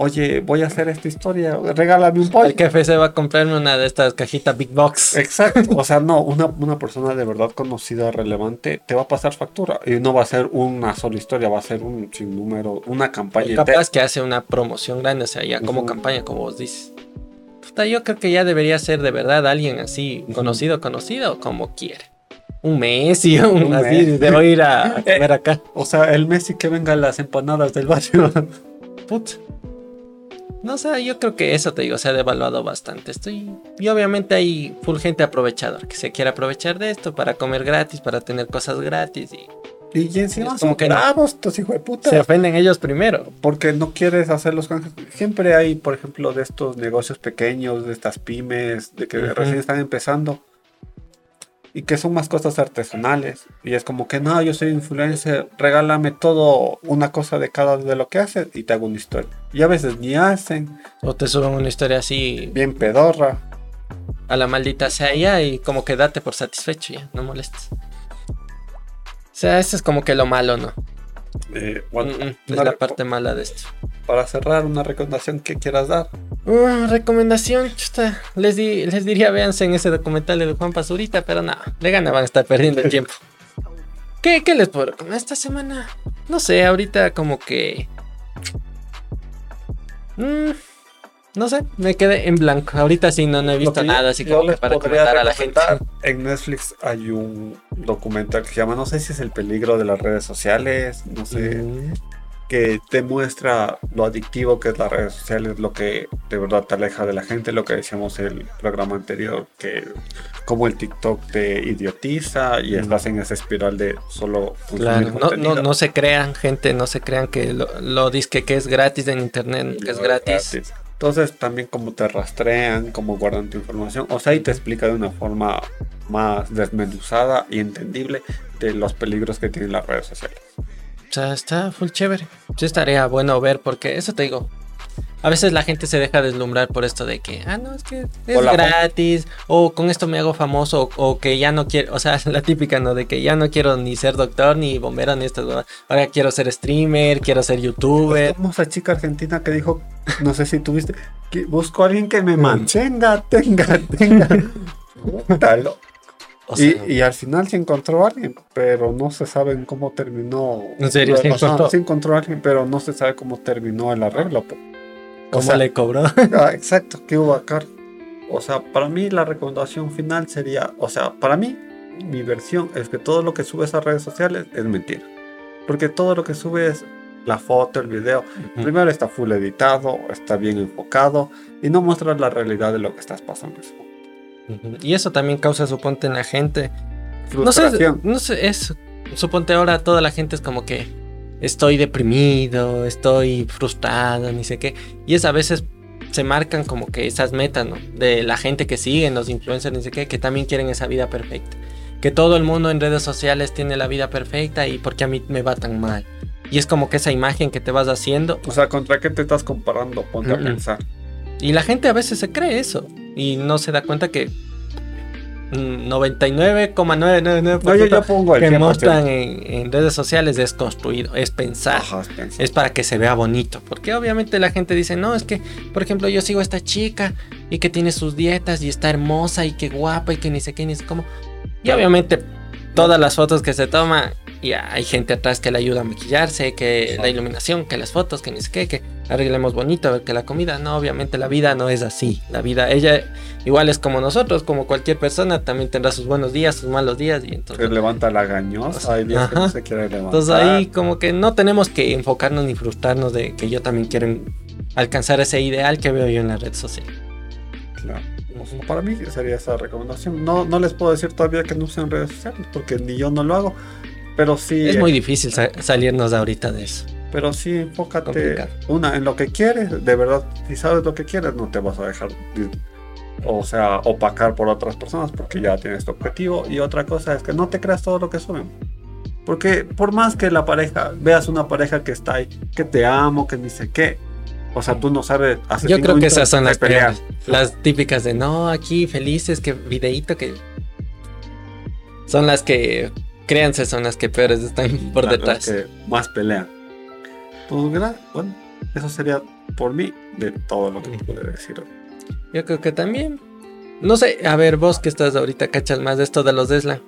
oye, voy a hacer esta historia, regálame un pollo. El jefe se va a comprarme una de estas cajitas Big Box. Exacto, o sea, no, <laughs> una, una persona de verdad conocida, relevante, te va a pasar factura y no va a ser una sola historia, va a ser un sinnúmero, una campaña entera. Capaz que hace una promoción grande, o sea, ya como campaña, como vos dices. Puta, yo creo que ya debería ser de verdad alguien así, conocido, conocido, como quiere. Un Messi, <laughs> un, Un así, Messi. debo ir a, a <laughs> comer acá. O sea, el Messi que venga a las empanadas del barrio. Puta. No sé, yo creo que eso te digo, se ha devaluado bastante. Estoy. Y obviamente hay full gente aprovechador que se quiere aprovechar de esto para comer gratis, para tener cosas gratis y Y encima Es son como que no. bravos, estos hijos de puta. se ofenden ellos primero. Porque no quieres hacer los canjes. Siempre hay, por ejemplo, de estos negocios pequeños, de estas pymes, de que recién están empezando. Y que son más cosas artesanales. Y es como que no, yo soy influencer, regálame todo, una cosa de cada de lo que haces y te hago una historia. Y a veces ni hacen, O te suben una historia así bien pedorra. a la maldita sea ya y como que date por satisfecho ya, no molestes. O sea, eso es como que lo malo, ¿no? Eh, Mm, bueno, mm, es la parte mala de esto. Para cerrar, una recomendación que quieras dar. Uh, recomendación, chuta, les, di- les diría véanse en ese documental de Juan Pazurita, pero no, de gana van a estar perdiendo el <laughs> tiempo. ¿Qué, ¿Qué les puedo recomendar esta semana? No sé, ahorita como que... Mm, no sé, me quedé en blanco. Ahorita sí no, no he visto yo- nada así yo como que para recomendar a la gente. En Netflix hay un documental que se llama, no sé si es el peligro de las redes sociales, no sé, Mm, que te muestra lo adictivo que es las redes sociales, lo que de verdad te aleja de la gente, lo que decíamos en el programa anterior, que como el TikTok te idiotiza y Mm. estás en esa espiral de solo Claro, no, no, no se crean, gente, no se crean que lo, lo disque que es gratis en internet, que es gratis. Entonces también como te rastrean, cómo guardan tu información. O sea, ahí te explica de una forma más desmenuzada y entendible de los peligros que tienen las redes sociales. O sea, está full chévere. Sí estaría bueno ver porque eso te digo. A veces la gente se deja deslumbrar por esto de que, ah, no, es que es gratis, o con esto me hago famoso, o, o que ya no quiero, o sea, <laughs> la típica, ¿no? De que ya no quiero ni ser doctor, ni bombero, ni estas cosas. Ahora quiero ser streamer, quiero ser youtuber. Como esa chica argentina que dijo, no sé si tuviste, que busco a alguien que me mantenga, <laughs> tenga, tenga. Puta, lo- O y, sea, y al final se encontró a alguien, pero no se sabe cómo terminó. ¿En serio? ¿Se encontró? se encontró a alguien, pero no se sabe cómo terminó el arreglo. po. ¿Cómo sea, le cobró? <laughs> Ah, exacto, que hubo acá. O sea, para mí la recomendación final sería, o sea, para mí, mi versión es que todo lo que subes a redes sociales es mentira. Porque todo lo que subes, la foto, el video, primero está full editado, está bien enfocado y no muestra la realidad de lo que estás pasando. Ujú. Y eso también causa, suponte, en la gente. No sé, Frustración. no sé, es. Suponte ahora toda la gente es como que estoy deprimido, estoy frustrado, ni sé qué. Y es a veces se marcan como que esas metas, ¿no? De la gente que siguen, los influencers, ni sé qué, que también quieren esa vida perfecta. Que todo el mundo en redes sociales tiene la vida perfecta y porque a mí me va tan mal. Y es como que esa imagen que te vas haciendo. O sea, ¿contra qué te estás comparando? Ponte a pensar. Y la gente a veces se cree eso. Y no se da cuenta que 99,999% No, yo, yo pongo el que 100%. muestran en, en redes sociales es construido, es pensar, Ajá, es pensar. es para que se vea bonito. Porque obviamente la gente dice, no, es que, por ejemplo, yo sigo a esta chica y que tiene sus dietas y está hermosa y que guapa y que ni sé qué, ni sé cómo. Y obviamente todas las fotos que se toman, y hay gente atrás que le ayuda a maquillarse, que Ajá. la iluminación, que las fotos, que ni sé qué, que arreglemos bonito, a ver que la comida, no, obviamente la vida no es así. La vida, ella igual es como nosotros, como cualquier persona, también tendrá sus buenos días, sus malos días y entonces... Se levanta la gañosa, hay días que no se quiere levantar. Entonces ahí como que no tenemos que enfocarnos ni frustrarnos de que yo también quiero alcanzar ese ideal que veo yo en la red social. Claro. Para mí sería esa recomendación. No, no les puedo decir todavía que no usen redes sociales, porque ni yo no lo hago. Pero sí, Es eh, muy difícil sa- salirnos ahorita de eso. pero sí enfócate Complicado. una en lo que quieres. De verdad, si sabes lo que quieres, no te vas a dejar, de- o sea, opacar por otras personas, porque ya tienes tu objetivo. Y otra cosa es que no te creas todo lo que suben. Porque por más que la pareja, veas una pareja que está ahí, que te amo, que ni sé qué. O sea, tú no sabes. hace Yo creo que esas son te las peleas. Las típicas de no, aquí felices, que videíto que. Son las que. Créanse, son las que peores están <laughs> por Las detrás. que más pelean. Pues bueno, eso sería por mí de todo lo que pude decir. Yo creo que también. No sé, a ver, vos que estás ahorita, cachas más de esto de los Desla.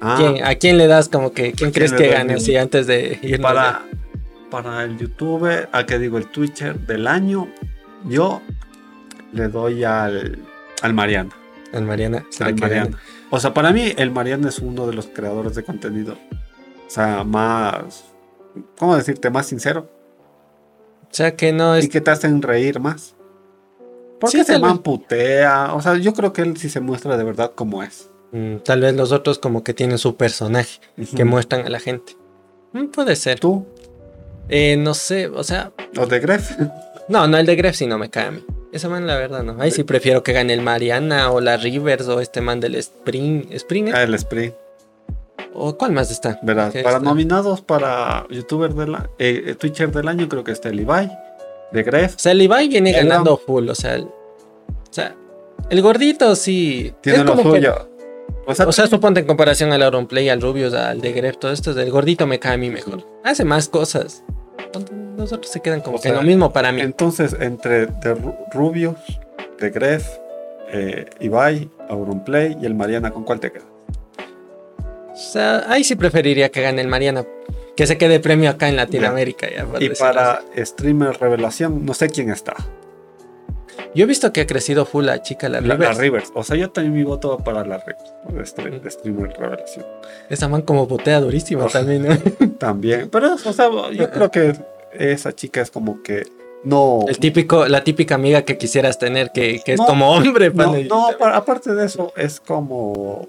Ah, ¿Quién- ¿A quién le das como que, quién ¿A quién crees que gane así antes de irnos? para, para el youtuber, a que digo el Twitcher del año, yo le doy al, al Mariana. Al Mariana. ¿será Al Mariana. O sea, para mí el Mariana es uno de los creadores de contenido. O sea, más, ¿cómo decirte? Más sincero. O sea que no es. Y que te hacen reír más. Porque Sí, se tal man vez. putea. O sea, yo creo que él sí se muestra de verdad como es. Mm, tal vez los otros como que tienen su personaje que muestran a la gente. Mm, puede ser. ¿Tú? Eh, no sé, o sea. ¿Los de Gref? No, no, el de Gref sí no me cae a mí. Esa man, la verdad, no. Ahí sí prefiero que gane el Mariana o la Rivers o este man del Spring. ¿Spring? Ah, el Spring. ¿O cuál más está? ¿Qué Para está? nominados para youtuber del a- eh, eh, Twitcher del año creo que está el Ibai, de Gref. O sea, el Ibai viene El ganando full, o sea, el, o sea, el gordito sí. Tiene es lo como que- suyo. O sea, o sea, suponte en comparación al Auronplay, al Rubius, al de Gref, todo esto, el gordito me cae a mí mejor. Hace más cosas. Los otros se quedan como O que lo mismo para mí. entonces entre Ru- Rubius, de Gref, eh, Ibai, Auronplay y el Mariana, ¿con cuál te quedas? O sea, ahí sí preferiría que gane el Mariana. Que se quede premio acá en Latinoamérica. Ya, Y para streamer revelación, no sé quién está. Yo he visto que ha crecido full la chica, la La, la Rivers. Rivers. O sea, yo también mi voto para la Rivers, de, stre- de streamer revelación. Esa man como botea durísima también. ¿no? <laughs> También. Pero, o sea, yo creo que esa chica es como que no. El típico, la típica amiga que quisieras tener, que, que es como hombre. No, no, pa- aparte de eso, es como.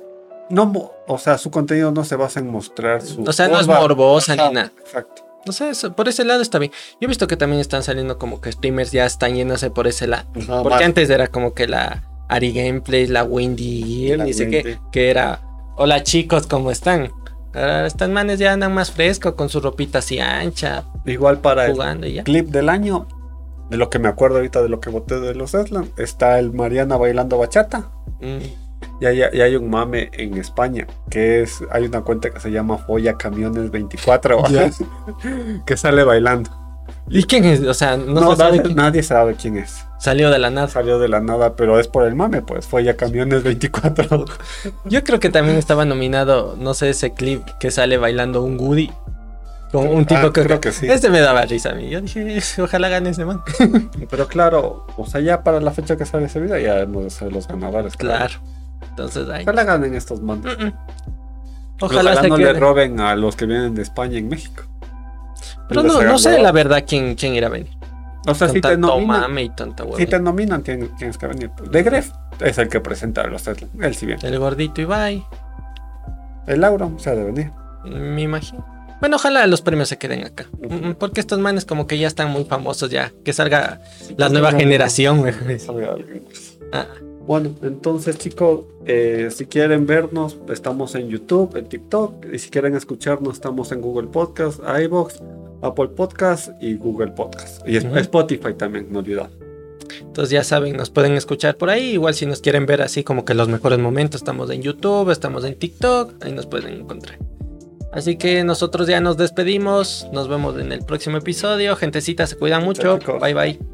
No, o sea, su contenido no se basa en mostrar su. O sea, no es morbosa ni nada. Exacto. Sé, eso- por ese lado está bien. Yo he visto que también están saliendo como que streamers ya están yéndose por ese lado. Porque antes era como que la Ari Gameplays, la Windy ni sé qué, que era, hola chicos, ¿cómo están? Ahora estas manes ya andan más frescos con su ropita así ancha, Igual para el jugando y ya. clip del año, de lo que me acuerdo ahorita de lo que voté de los Eslan, está el Mariana bailando bachata. Mm. Y hay, y hay un mame en España, que es, hay una cuenta que se llama Folla Camiones 24, Ya. <laughs> que sale bailando. ¿Y quién es? O sea, no, No, se sabe nadie, sabe quién es. salió de la nada. Salió de la nada, pero es por el mame, pues. Folla Camiones 24. <laughs> Yo creo que también estaba nominado, no sé, ese clip que sale bailando un Woody. Con un tipo Ah, que, creo que sí. Este me daba risa a mí. Yo dije, ojalá gane ese man. <laughs> Pero claro, o sea, ya para la fecha que sale ese video, ya hemos de ser los ganadores. Claro. Entonces, ahí. Ojalá ganen estos mandos. Mm, mm. Ojalá, Ojalá, no quede. le roben a los que vienen de España en México. Pero Les no, no sé robar. la verdad quién, quién irá a venir. O sea, si te, nominan, mame y tanta hueva. si te nominan, tien- tienes que venir. De Gref es el que presenta a los Tesla. Él sí viene. El gordito Ibai, El Lauro se ha de venir. me imagino. Bueno, ojalá los premios se queden acá. Mm, Porque estos manes como que ya están muy famosos ya. Que salga la nueva generación. mejor. Salga alguien. Ah, Bueno, entonces chicos, eh, si quieren vernos, estamos en YouTube, en TikTok, y si quieren escucharnos, estamos en Google Podcast, iBox, Apple Podcast y Google Podcast. Y. Spotify también, no olvidar. Entonces ya saben, nos pueden escuchar por ahí. Igual si nos quieren ver así como que los mejores momentos, estamos en YouTube, estamos en TikTok, ahí nos pueden encontrar. Así que nosotros ya nos despedimos, nos vemos en el próximo episodio. Gentecita, se cuidan mucho. Bye bye.